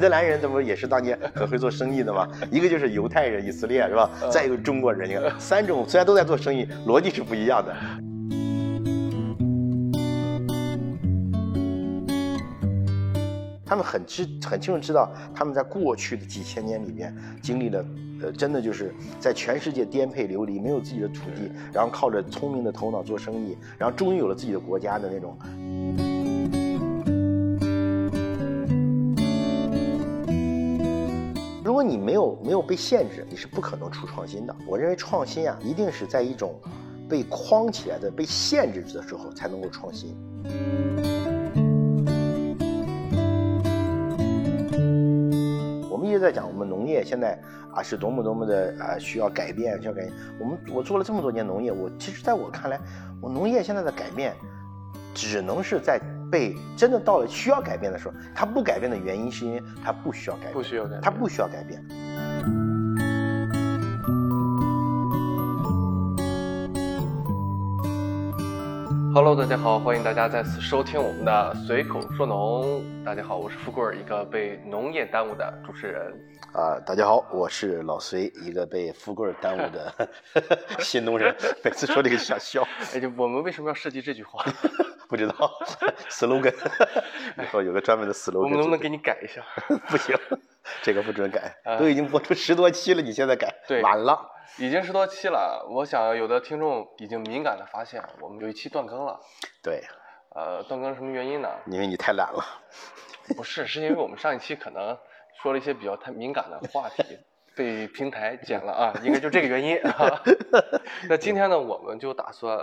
尼德兰人这不也是当年很会做生意的吗？一个就是犹太人以色列是吧？再一个中国人，你看三种虽然都在做生意，逻辑是不一样的。他们很知很清楚知道，他们在过去的几千年里边经历了，呃，真的就是在全世界颠沛流离，没有自己的土地，然后靠着聪明的头脑做生意，然后终于有了自己的国家的那种。果你没有没有被限制，你是不可能出创新的。我认为创新啊，一定是在一种被框起来的、被限制的时候才能够创新。我们一直在讲我们农业现在啊是多么多么的啊需要改变，需要改变。我们我做了这么多年农业，我其实在我看来，我农业现在的改变，只能是在被真的到了需要改变的时候，他不改变的原因是因为他不需要改变，不需要改变，它不需要改变。Hello，大家好，欢迎大家再次收听我们的随口说农。大家好，我是富贵儿，一个被农业耽误的主持人。啊，大家好，我是老隋，一个被富贵儿耽误的 新农人。每次说这个想笑。哎，我们为什么要设计这句话？不知道，slogan。以后有个专门的 slogan。我们能不能给你改一下？不行，这个不准改，都已经播出十多期了，你现在改，对，晚了。已经十多期了，我想有的听众已经敏感的发现，我们有一期断更了。对，呃，断更什么原因呢？因为你太懒了。不是，是因为我们上一期可能说了一些比较太敏感的话题，被平台剪了啊，应该就这个原因。那今天呢，我们就打算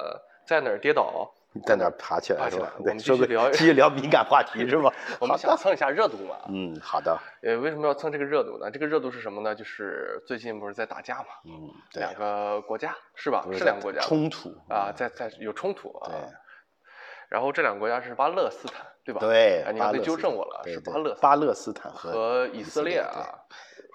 在哪儿跌倒？在那爬起来是吧？我们继续聊，继续聊敏感话题是吧？我们想蹭一下热度嘛。嗯，好的。呃，为什么要蹭这个热度呢？这个热度是什么呢？就是最近不是在打架嘛？嗯，对两个国家是吧？是两个国家冲突啊，在在有冲突啊。对。然后这两个国家是巴勒斯坦，对吧？对。你可以纠正我了，是巴勒巴勒斯坦和以色列啊。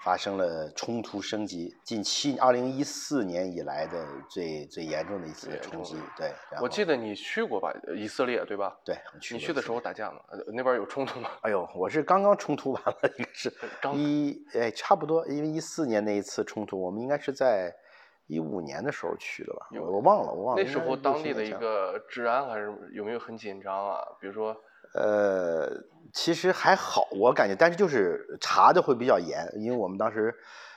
发生了冲突升级，近七二零一四年以来的最最严重的一次冲击。对，我记得你去过吧，以色列对吧？对，你去的时候打架吗？那边有冲突吗？哎呦，我是刚刚冲突完了，应该是一哎差不多，因为一四年那一次冲突，我们应该是在一五年的时候去的吧？我忘了，我忘了。那时候当地的一个治安还是有没有很紧张啊？比如说。呃，其实还好，我感觉，但是就是查的会比较严，因为我们当时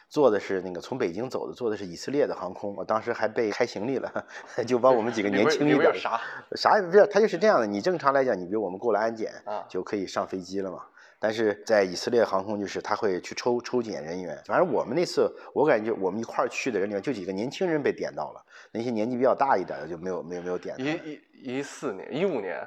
坐的是那个从北京走的，坐的是以色列的航空，我当时还被开行李了，就把我们几个年轻一点啥啥也不是，他就是这样的，你正常来讲，你比如我们过了安检就可以上飞机了嘛，但是在以色列航空就是他会去抽抽检人员，反正我们那次我感觉我们一块儿去的人里面就几个年轻人被点到了，那些年纪比较大一点的就没有没有没有点。一一一四年一五年。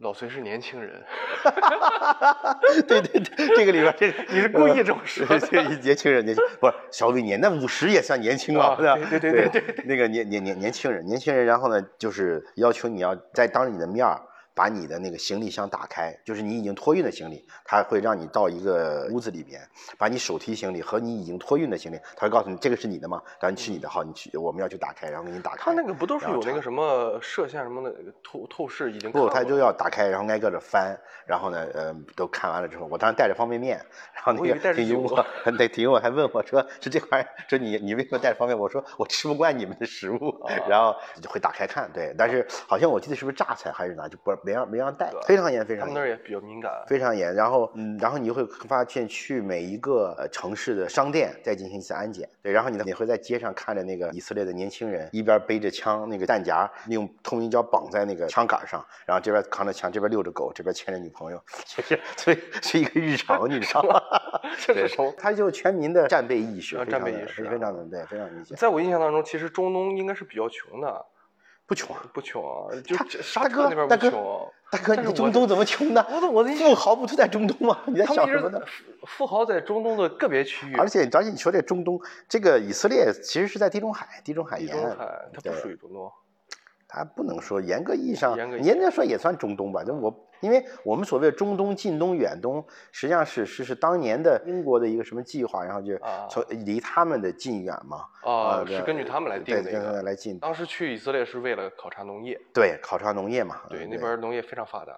老隋是年轻人，对对对，这个里边这你是故意这么说，这年轻人年轻不是小伟年，那五十也算年轻啊，对对对对对，那个年年年年轻人，年轻人，然后呢，就是要求你要在当着你的面儿。把你的那个行李箱打开，就是你已经托运的行李，他会让你到一个屋子里边，把你手提行李和你已经托运的行李，他会告诉你这个是你的吗？赶紧是你的，好，你去，我们要去打开，然后给你打开。他那个不都是有那个什么摄像什么的透透视已经？不，他就要打开，然后挨个的翻，然后呢，呃，都看完了之后，我当时带着方便面，然后那个挺幽默，对，挺幽默，还问我说是这块，说你你为什么带着方便面？我说我吃不惯你们的食物，然后就会打开看，对，但是好像我记得是不是榨菜还是哪，就不没让没让带。非常严，非常严。他们那儿也比较敏感。非常严，然后，嗯，然后你会发现去每一个城市的商店再进行一次安检。对，然后你呢，你会在街上看着那个以色列的年轻人，一边背着枪，那个弹夹用透明胶绑在那个枪杆上，然后这边扛着枪，这边遛着狗，这边牵着女朋友，其实所以是一个日常，你知道吗？这是从他就全民的战备意识，战备意识非常的对，非常明显。在我印象当中，其实中东应该是比较穷的。不穷，不穷啊！就大哥，大哥，大哥，你中东怎么穷呢？我我的富豪不都在中东吗？你在想什么呢？富豪在中东的个别区域。而且，而且你说这中东，这个以色列其实是在地中海，地中海沿岸，它不属于中东。它不能说严格意义上，严格说也算中东吧。就我。因为我们所谓的中东、近东、远东，实际上是是是当年的英国的一个什么计划，然后就从离他们的近远嘛。啊，是根据他们来定的。对，来近。当时去以色列是为了考察农业。对，考察农业嘛。对，那边农业非常发达。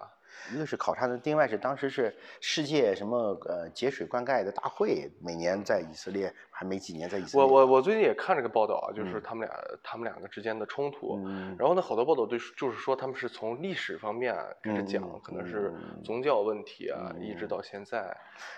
一个是考察的，另外是当时是世界什么呃节水灌溉的大会，每年在以色列还没几年在以色列。我我我最近也看这个报道啊，就是嗯他们俩、他们两个之间的冲突。嗯然后呢，好多报道对就是说他们是从历史方面开始讲，嗯可能是嗯宗教问题啊，嗯一直到现在。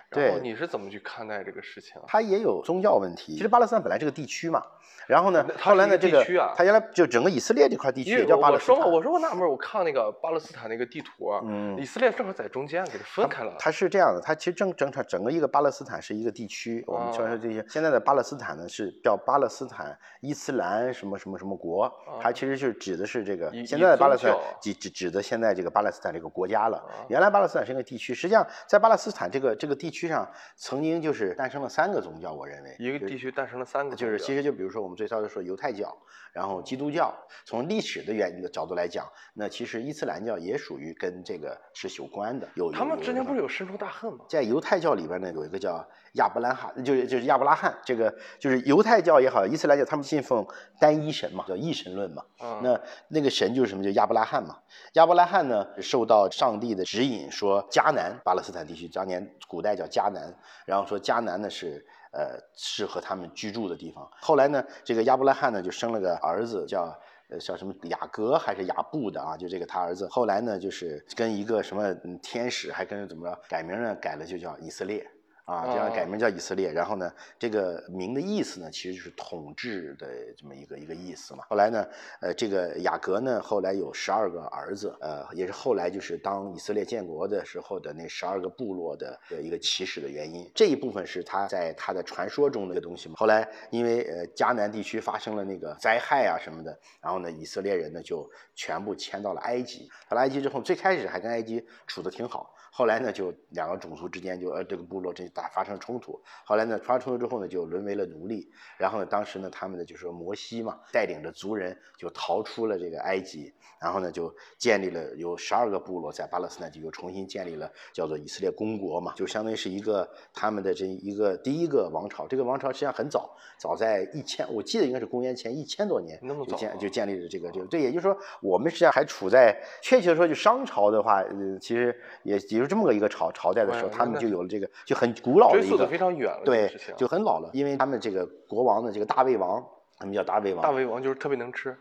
对然后你是怎么去看待这个事情啊？它也有宗教问题。其实巴勒斯坦本来是个地区嘛，然后呢后来呢，这个它原来就整个以色列这块地区也叫巴勒斯坦。我说我纳闷，我看那个巴勒斯坦那个地图啊，嗯以色列正好在中间，给它分开了。它是这样的，它其实正整场整个一个巴勒斯坦是一个地区。我们说说这些现在的巴勒斯坦呢是叫巴勒斯坦伊斯兰什么什么什么国，它其实是指的是这个现在的巴勒斯坦指指指的现在这个巴勒斯坦这个国家了啊。原来巴勒斯坦是一个地区，实际上在巴勒斯坦这个这个地区上，曾经就是诞生了三个宗教，我认为一个地区诞生了三个，就是其实就比如说我们最早的说犹太教，然后基督教，从历史的原因的角度来讲，那其实伊斯兰教也属于跟这个是有关的。有他们之间不是有有深仇大恨吗？在犹太教里边呢有一个叫亚伯拉罕，就是就是亚伯拉罕，这个就是犹太教也好，伊斯兰教他们信奉单一神嘛，叫一神论嘛。嗯，那那个神就是什么？就亚伯拉罕嘛。亚伯拉罕呢，受到上帝的指引，说迦南巴勒斯坦地区，当年古代叫迦南，然后说迦南呢是呃适合他们居住的地方。后来呢，这个亚伯拉罕呢就生了个儿子叫。呃，叫什么雅各还是雅布的啊？就这个他儿子，后来呢，就是跟一个什么天使，还跟怎么着改名呢？改了就叫以色列。啊，这样改哦名叫以色列。然后呢，这个名的意思呢，其实就是统治的这么一个一个意思嘛。后来呢，呃，这个雅各呢，后来有十二个儿子，呃，也是后来就是当以色列建国的时候的那十二个部落的的一个起始的原因。这一部分是他在他的传说中的一个东西嘛。后来因为呃迦南地区发生了那个灾害啊什么的，然后呢，以色列人呢就全部迁到了埃及。到了埃及之后，最开始还跟埃及处的挺好。后来呢，就两个种族之间就呃这个部落这打发生冲突。后来呢，发生冲突之后呢，就沦为了奴隶。然后呢，当时呢，他们呢就是说摩西嘛，带领着族人就逃出了这个埃及，然后呢，就建立了有十二个部落在巴勒斯坦就又重新建立了叫做以色列公国嘛，就相当于是一个他们的这一个第一个王朝。这个王朝实际上很早，早在一千，我记得应该是公元前一千多年就建就建立了这个这个对，也就是说我们实际上还处在确切的说，就商朝的话，呃，其实也也就是这么个一个朝朝代的时候，他们就有了这个就很古老的一个非常远了，对就很老了，因为他们这个国王的这个大胃王，他们叫大胃王，大胃王就是特别能吃，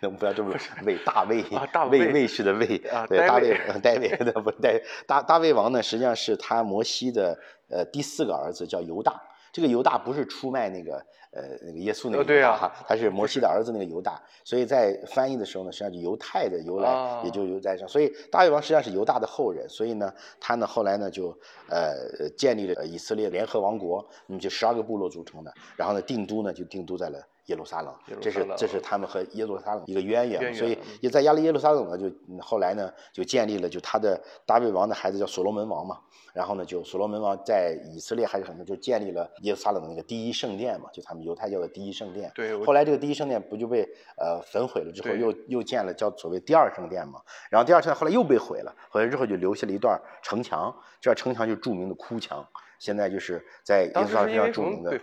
能 不要这么胃大胃啊大卫卫卫士的胃。啊对大卫大卫呃大卫那不是大大大卫王呢，实际上是他摩西的呃第四个儿子叫犹大。这个犹大不是出卖那个呃那个耶稣那个呃对啊犹大哈，他是摩西的儿子那个犹大，所以在翻译的时候呢，实际上就犹太的由来啊也就犹在上，所以大卫王实际上是犹大的后人，所以呢，他呢后来呢就呃建立了以色列联合王国，那么就十二个部落组成的，然后呢定都呢就定都在了耶路撒冷这是这是他们和耶路撒冷一个渊源，所以嗯。也在亚利耶路撒冷呢，就嗯后来呢就建立了，就他的大卫王的孩子叫所罗门王嘛，然后呢就所罗门王在以色列还是很多就建立了耶路撒冷的那个第一圣殿嘛，就他们犹太教的第一圣殿。对，后来这个第一圣殿不就被呃焚毁了之后，对又又建了叫所谓第二圣殿嘛，然后第二圣殿后来又被毁了，毁了之后就留下了一段城墙，这段城墙就是著名的哭墙，现在就是在耶路撒冷非常著名的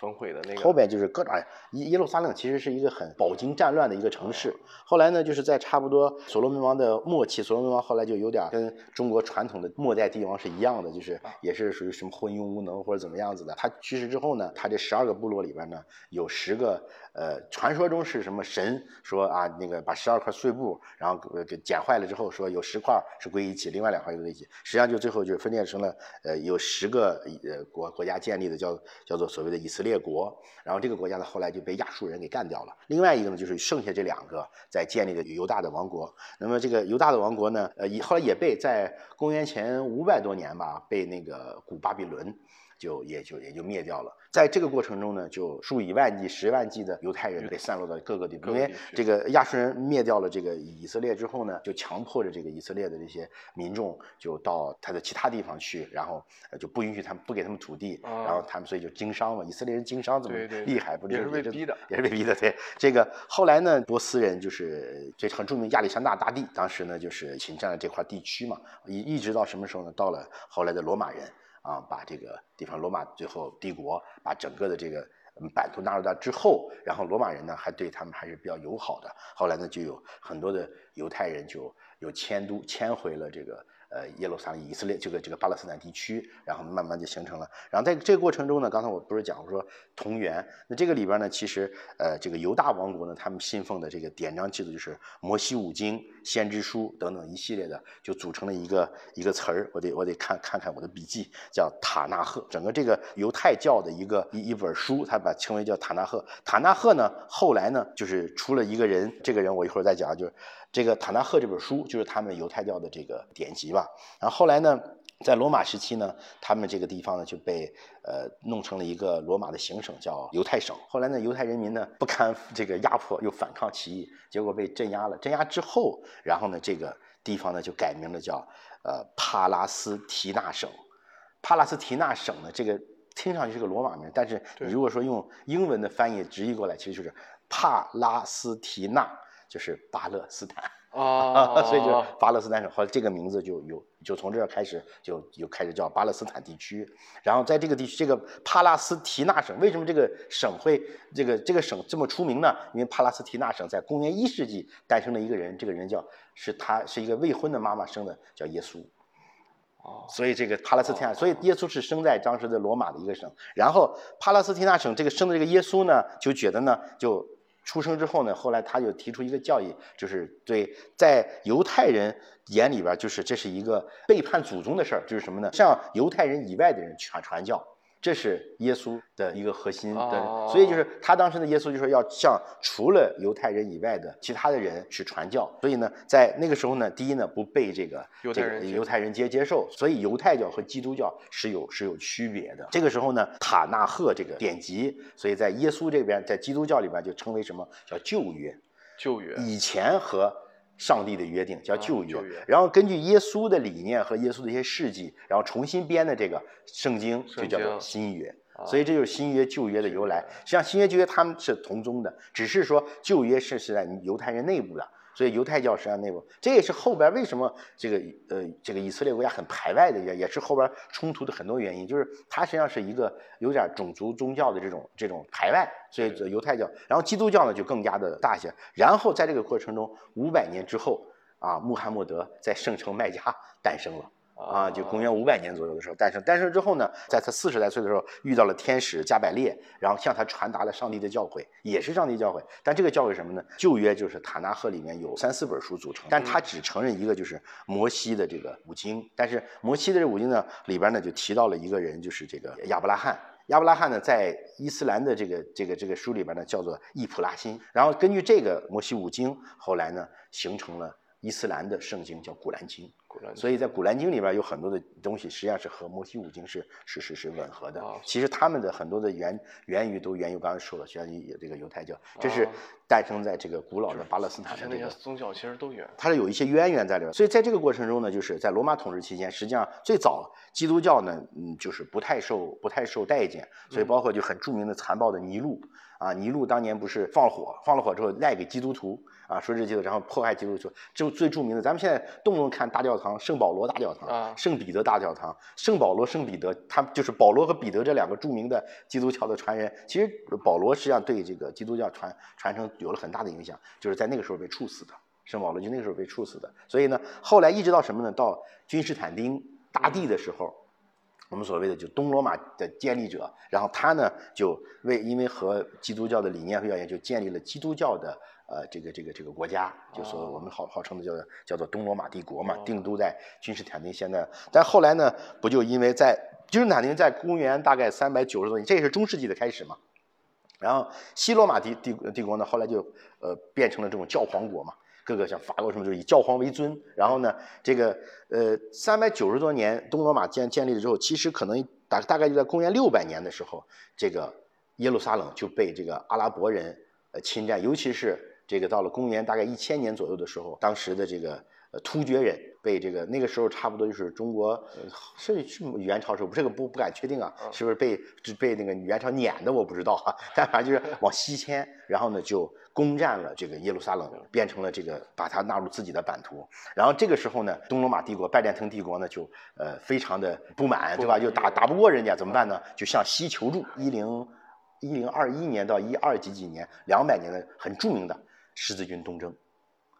被。焚毁的那个后面？就是各种耶耶路撒冷其实是一个很饱经战乱的一个城市。后来呢，就是在差不多所罗门王的末期，所罗门王后来就有点跟中国传统的末代帝王是一样的，就是也是属于什么昏庸无能或者怎么样子的。他去世之后呢，他这十二个部落里边呢，有十个呃，传说中是什么神说啊，那个把十二块碎布，然后给给剪坏了之后，说有十块是归一起，另外两块归一起。实际上就最后就分裂成了呃有十个呃国国家建立的叫叫做所谓的以色列国，然后这个国家呢后来就被亚述人给干掉了。另外一个呢就是剩下这两个在建立的犹大的王国。那么这个犹大的王国呢，呃，也后来也被在公元前五百多年吧，被那个古巴比伦。就也就也就灭掉了。在这个过程中呢，就数以万计、十万计的犹太人被散落到各个地方，因为这个亚述人灭掉了这个以色列之后呢，就强迫着这个以色列的这些民众就到他的其他地方去，然后呃就不允许他们不给他们土地，啊然后他们所以就经商嘛。以色列人经商怎么厉害？不也就是这被逼的也是被逼的。对，这个后来呢，波斯人就是这很著名亚历山大大帝，当时呢就是侵占了这块地区嘛，一一直到什么时候呢？到了后来的罗马人啊，把这个地方罗马最后帝国把整个的这个版图纳入到之后，然后罗马人呢还对他们还是比较友好的。后来呢，就有很多的犹太人就有迁都迁回了这个。呃，耶路撒冷、以色列这个这个巴勒斯坦地区，然后慢慢就形成了。然后在这个过程中呢，刚才我不是讲我说同源，那这个里边呢，其实呃，这个犹大王国呢，他们信奉的这个典章制度就是摩西五经、先知书等等一系列的，就组成了一个一个词儿。我得我得看看看我的笔记，叫塔纳赫。整个这个犹太教的一个一一本书，他把称为叫塔纳赫。塔纳赫呢，后来呢，就是出了一个人，这个人我一会儿再讲，就是。这个塔纳赫这本书就是他们犹太教的这个典籍吧。然后后来呢，在罗马时期呢，他们这个地方呢就被呃弄成了一个罗马的行省，叫犹太省。后来呢，犹太人民呢不堪这个压迫，又反抗起义，结果被镇压了。镇压之后，然后呢，这个地方呢就改名了，叫呃帕拉斯提纳省。帕拉斯提纳省呢，这个听上去是个罗马名，但是你如果说用英文的翻译直译过来，其实就是帕拉斯提纳。就是巴勒斯坦啊，所以就巴勒斯坦省，后来这个名字就有，就从这儿开始就就开始叫巴勒斯坦地区。然后在这个地区，这个帕拉斯提纳省，为什么这个省会这个这个省这么出名呢？因为帕拉斯提纳省在公元一世纪诞生了一个人，这个人叫是他是一个未婚的妈妈生的，叫耶稣。哦，所以这个帕拉斯提纳，所以耶稣是生在当时的罗马的一个省。然后帕拉斯提纳省这个生的这个耶稣呢，就觉得呢就。出生之后呢，后来他就提出一个教义，就是对在犹太人眼里边，就是这是一个背叛祖宗的事儿，就是什么呢？向犹太人以外的人传传教。这是耶稣的一个核心，对，所以就是他当时的耶稣就说要向除了犹太人以外的其他的人去传教。所以呢，在那个时候呢，第一呢不被这个这个犹太人接接受，所以犹太教和基督教是有是有区别的。这个时候呢，塔纳赫这个典籍，所以在耶稣这边，在基督教里边就称为什么叫旧约？旧约以前和。上帝的约定叫旧约，然后根据耶稣的理念和耶稣的一些事迹，然后重新编的这个圣经就叫做新约，所以这就是新约旧约的由来。实际上新约旧约他们是同宗的，只是说旧约是是在犹太人内部的。所以犹太教实际上内部，这也是后边为什么这个呃这个以色列国家很排外的原因，也是后边冲突的很多原因，就是它实际上是一个有点种族宗教的这种这种排外。所以犹太教，然后基督教呢就更加的大些。然后在这个过程中，五百年之后啊，穆罕默德在圣城麦加诞生了。啊，就公元五百年左右的时候诞生。诞生之后呢，在他四十来岁的时候遇到了天使加百列，然后向他传达了上帝的教诲，也是上帝教诲。但这个教诲什么呢？旧约就是塔纳赫里面有三四本书组成，但他只承认一个，就是摩西的这个五经。但是摩西的这五经呢，里边呢就提到了一个人，就是这个亚伯拉罕。亚伯拉罕呢，在伊斯兰的这个这个这个书里边呢，叫做易普拉欣。然后根据这个摩西五经，后来呢形成了。伊斯兰的圣经叫《古兰经》，所以在《古兰经》里边有很多的东西，实际上是和摩西五经是是是是吻合的。其实他们的很多的源源于都源于刚才说了，像这个犹太教，这是诞生在这个古老的巴勒斯坦的这个宗教，其实都远，它是有一些渊源在里边。所以在这个过程中呢，就是在罗马统治期间，实际上最早基督教呢，嗯，就是不太受不太受待见，所以包括就很著名的残暴的尼禄啊，尼禄当年不是放火，放了火之后赖给基督徒。啊，说这基督，然后迫害基督徒，就最著名的，咱们现在动不动看大教堂，圣保罗大教堂，圣彼得大教堂，圣保罗、圣彼得，他就是保罗和彼得这两个著名的基督教的传人。其实保罗实际上对这个基督教传传承有了很大的影响，就是在那个时候被处死的，圣保罗就那个时候被处死的。所以呢，后来一直到什么呢？到君士坦丁大帝的时候，我们所谓的就东罗马的建立者，然后他呢就为因为和基督教的理念和要研就建立了基督教的。呃，这个这个这个国家，就说我们号号称的叫叫做东罗马帝国嘛，定都在君士坦丁。现在，但后来呢，不就因为在君士坦丁在公元大概三百九十多年，这也是中世纪的开始嘛。然后西罗马帝帝帝国呢，后来就呃变成了这种教皇国嘛，各个像法国什么就是以教皇为尊。然后呢，这个呃三百九十多年东罗马建建立了之后，其实可能大大概就在公元六百年的时候，这个耶路撒冷就被这个阿拉伯人呃侵占，尤其是。这个到了公元大概一千年左右的时候，当时的这个呃突厥人被这个那个时候差不多就是中国是是元朝时候，这个不不敢确定啊，是不是被被那个元朝撵的我不知道哈，但反正就是往西迁，然后呢就攻占了这个耶路撒冷，变成了这个把它纳入自己的版图。然后这个时候呢，东罗马帝国拜占庭帝国呢就呃非常的不满，对吧？就打打不过人家怎么办呢？就向西求助。一零。一零二一年到一二几几年两百年的很著名的十字军东征。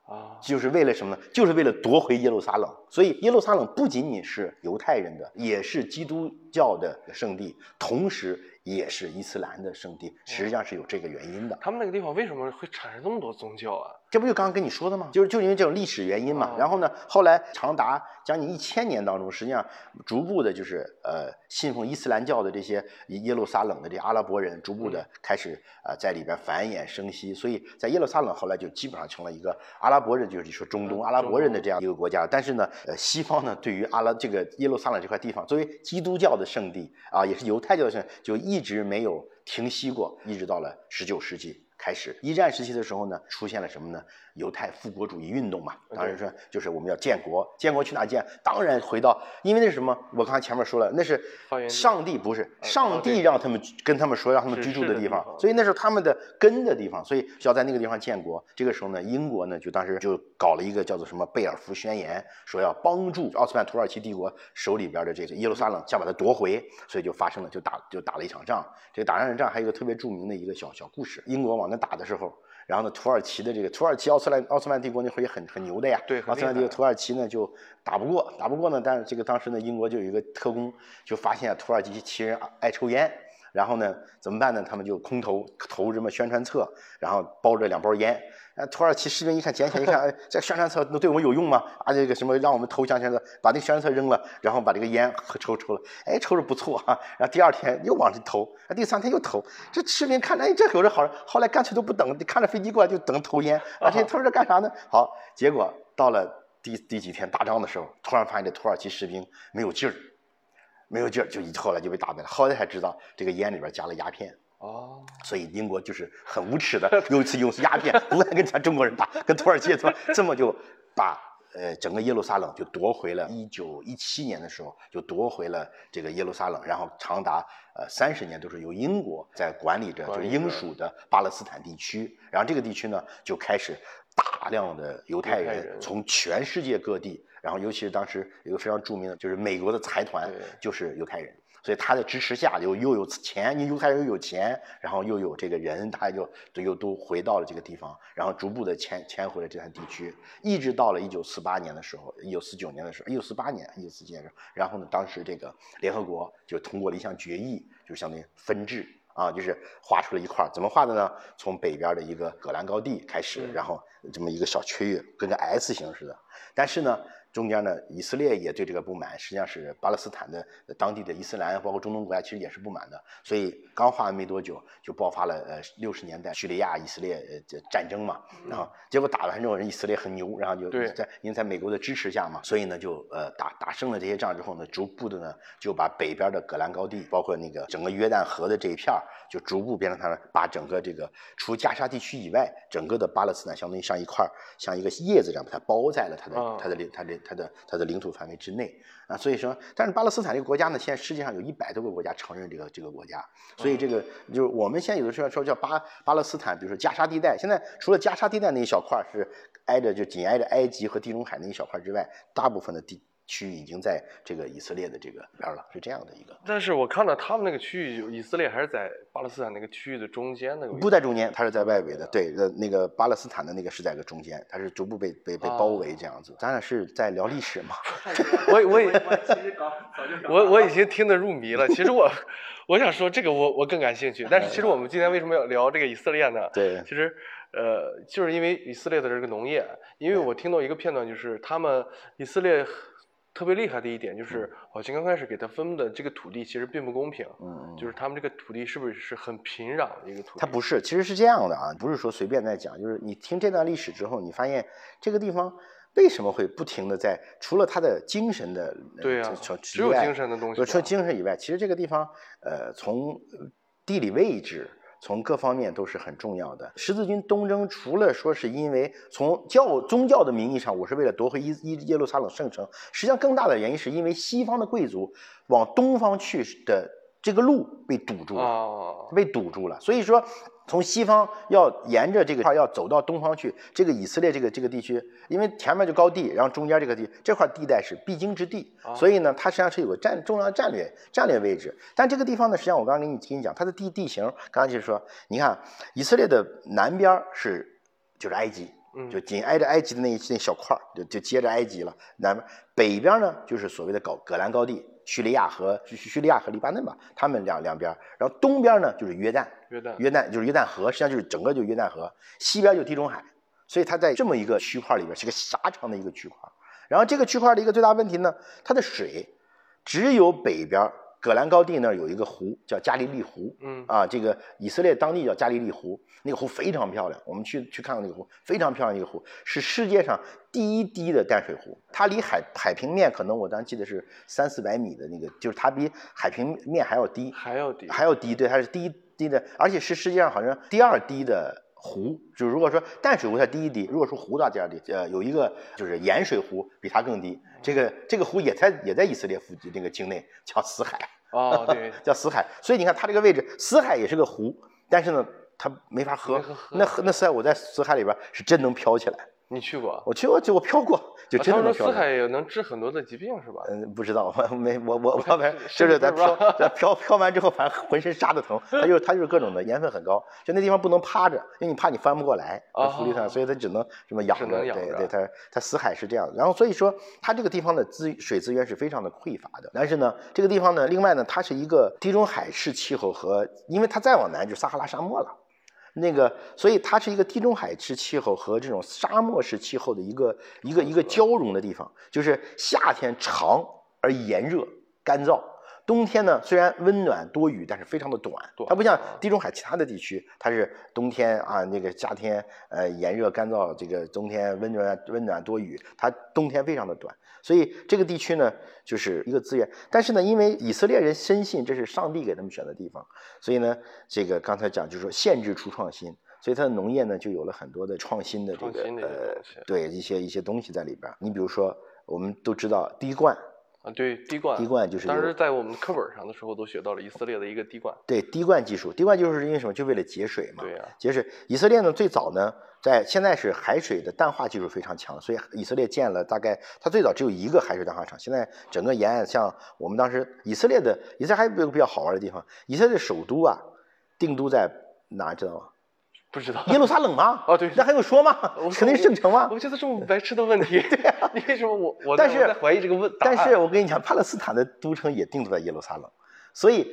啊，就是为了什么呢？就是为了夺回耶路撒冷。所以耶路撒冷不仅仅是犹太人的，也是基督教的圣地，同时也是伊斯兰的圣地。实际上是有这个原因的。他们那个地方为什么会产生这么多宗教啊？这不就刚刚跟你说的吗？就是就因为这种历史原因嘛。哦然后呢，后来长达将近一千年当中，实际上逐步的就是呃信奉伊斯兰教的这些耶路撒冷的这阿拉伯人，逐步的开始呃在里边繁衍生息。所以在耶路撒冷后来就基本上成了一个阿拉伯人，就是说中东嗯阿拉伯人的这样一个国家。但是呢，呃西方呢对于阿拉这个耶路撒冷这块地方，作为基督教的圣地啊，也是犹太教的圣地，就一直没有停息过，一直到了十九世纪。开始，一战时期的时候呢，出现了什么呢？犹太复国主义运动嘛，当然说就是我们要建国，建国去哪建？当然回到，因为那是什么？我刚才前面说了，那是上帝不是呃上帝让他们跟他们说让他们居住的地方，所以那是他们的根的地方，所以需要在那个地方建国。这个时候呢，英国呢就当时就搞了一个叫做什么贝尔福宣言，说要帮助奥斯曼土耳其帝国手里边的这个耶路撒冷，想把它夺回，所以就发生了就打就打了一场仗。这个打这场仗还有一个特别著名的一个小小故事，英国往那打的时候。然后呢，土耳其的这个土耳其奥斯曼奥斯曼帝国那会儿也很很牛的呀，对奥斯曼帝国土耳其呢就打不过，打不过呢，但是这个当时呢，英国就有一个特工就发现土耳其旗人爱抽烟，然后呢怎么办呢？他们就空投投什么宣传册，然后包着两包烟。啊，土耳其士兵一看捡起来一看，哎，这宣传册能对我们有用吗？啊，这个什么让我们投降宣传册，把那个宣传册扔了，然后把这个烟抽抽了，哎，抽着不错啊。然后第二天又往这投，啊，第三天又投。这士兵看着，哎，这有这好，后来干脆都不等，看着飞机过来就等投烟。而且他说这干啥呢？好，结果到了第第几天打仗的时候，突然发现这土耳其士兵没有劲儿，没有劲儿，就一后来就被打败了。后来才知道这个烟里边加了鸦片。哦，所以英国就是很无耻的，有一次用鸦片不敢跟咱中国人打，跟土耳其这么这么就把呃整个耶路撒冷就夺回了。一九一七年的时候就夺回了这个耶路撒冷，然后长达呃三十年都是由英国在管理着，就是英属的巴勒斯坦地区。然后这个地区呢就开始大量的犹太人人从全世界各地，然后尤其是当时有一个非常著名的，就是美国的财团就是犹太人。所以他的支持下，又又有钱，你犹太人又有钱，然后又有这个人，大家就就又都回到了这个地方，然后逐步的迁迁回了这片地区，一直到了一九四八年的时候，一九四九年的时候，一九四八年，一九四九年的时候，然后呢，当时这个联合国就通过了一项决议，就相当于分治啊，就是划出了一块儿，怎么划的呢？从北边的一个戈兰高地开始，嗯然后这么一个小区域，跟个 S 型似的，但是呢。中间呢，以色列也对这个不满，实际上是巴勒斯坦的呃当地的伊斯兰，包括中东国家，其实也是不满的。所以刚划完没多久，就爆发了呃六十年代叙利亚以色列呃这战争嘛。然后结果打完之后，人以色列很牛，然后就在因为在美国的支持下嘛，所以呢就呃打打胜了这些仗之后呢，逐步的呢就把北边的戈兰高地，包括那个整个约旦河的这一片儿，就逐步变成它把整个这个除加沙地区以外，整个的巴勒斯坦相当于像一块像一个叶子这样把它包在了它的、啊它的领它的它的它的领土范围之内啊。所以说，但是巴勒斯坦这个国家呢，现在世界上有一百多个国家承认这个这个国家，所以这个就是我们现在有的时候说叫巴巴勒斯坦，比如说加沙地带，现在除了加沙地带那一小块是挨着就紧挨着埃及和地中海那一小块之外，大部分的地区域已经在这个以色列的这个边儿了，是这样的一个。但是我看到他们那个区域，以色列还是在巴勒斯坦那个区域的中间那个。不在中间，它是在外围的。对，呃，那个巴勒斯坦的那个是在个中间，它是逐步被被被包围这样子。咱俩是在聊历史嘛？我我已我其实搞早就搞我我已经听得入迷了。其实我我想说这个我我更感兴趣，但是其实我们今天为什么要聊这个以色列呢？对其实呃就是因为以色列的这个农业，因为我听到一个片段，就是他们以色列特别厉害的一点就是，好像刚开始给他分的这个土地其实并不公平，嗯，就是他们这个土地是不是是很平壤的一个土地？它不是，其实是这样的啊，不是说随便在讲，就是你听这段历史之后，你发现这个地方为什么会不停的在，除了它的精神的，呃对呀这这只有精神的东西除了精神以外，其实这个地方，呃，从地理位置。从各方面都是很重要的。十字军东征除了说是因为从教宗教的名义上，我是为了夺回耶耶耶路撒冷圣城，实际上更大的原因是因为西方的贵族往东方去的这个路被堵住了，哦，被堵住了。所以说，从西方要沿着这个块要走到东方去，这个以色列这个这个地区，因为前面就高地，然后中间这个地这块地带是必经之地，哦所以呢，它实际上是有个战重要的战略战略位置。但这个地方呢，实际上我刚刚跟你跟你讲，它的地地形，刚才就是说，你看以色列的南边是就是埃及，嗯就紧挨着埃及的那一那小块儿，就就接着埃及了。南边北边呢，就是所谓的高戈兰高地，叙利亚和 叙叙利亚和黎巴嫩吧，他们两两边儿。然后东边呢就是约旦，约旦，约旦就是约旦河，实际上就是整个就是约旦河，西边就是地中海，所以它在这么一个区块里边是个狭长的一个区块。然后这个区块的一个最大问题呢，它的水只有北边戈兰高地那儿有一个湖叫加利利湖，嗯啊，这个以色列当地叫加利利湖，那个湖非常漂亮，我们去去看过那个湖，非常漂亮一个湖，是世界上第一低的淡水湖，它离海海平面可能我当时记得是三四百米的那个，就是它比海平面还要低，还要低，还要低，对，它是第一低的，而且是世界上好像第二低的湖。就如果说淡水湖它第一低，如果说湖到第二低，呃，有一个就是盐水湖比它更低。这个这个湖也在也在以色列附近那个境内，叫死海，哦，对，叫死海。所以你看它这个位置，死海也是个湖，但是呢，它没法喝。那喝那那死海我在死海里边是真能飘起来，你去过？我去过就我飘过，就啊真的能飘起来。他们说死海也能治很多的疾病是吧？嗯，不知道，我没我我我看反正就是在飘在飘飘完之后，反正浑身扎的疼。它就是它就是各种的盐分很高，就那地方不能趴着，因为你怕你翻不过来，哦浮力上，所以它只能什么仰着。仰着对对，它它死海是这样的。然后所以说，它这个地方的资水资源是非常的匮乏的。但是呢，这个地方呢，另外呢，它是一个地中海式气候和，因为它再往南就撒哈拉沙漠了。那个，所以它是一个地中海式气候和这种沙漠式气候的一个一个一个交融的地方，就是夏天长而炎热干燥，冬天呢虽然温暖多雨，但是非常的短。它不像地中海其他的地区，它是冬天啊那个夏天呃炎热干燥，这个冬天温暖温暖多雨，它冬天非常的短。所以这个地区呢，就是一个资源，但是呢，因为以色列人深信这是上帝给他们选的地方，所以呢，这个刚才讲就是说限制出创新，所以它的农业呢就有了很多的创新的这个的呃对一些一些东西在里边儿。你比如说，我们都知道滴灌，啊，对，滴灌，滴灌就是当时在我们课本上的时候都学到了以色列的一个滴灌，对滴灌技术，滴灌技术是因为什么？就为了节水嘛。对呀节水。以色列呢，最早呢，在现在是海水的淡化技术非常强，所以以色列建了大概，它最早只有一个海水淡化厂。现在整个沿岸，像我们当时以色列的，以色列还有一个比较好玩的地方，以色列首都啊，定都在哪儿知道吗？不知道。耶路撒冷吗？哦对那还用说吗？肯定是圣城吗？我觉得这么白痴的问题，对呀，你为什么我我在但是我在怀疑这个问？但是我跟你讲，巴勒斯坦的都城也定都在耶路撒冷，所以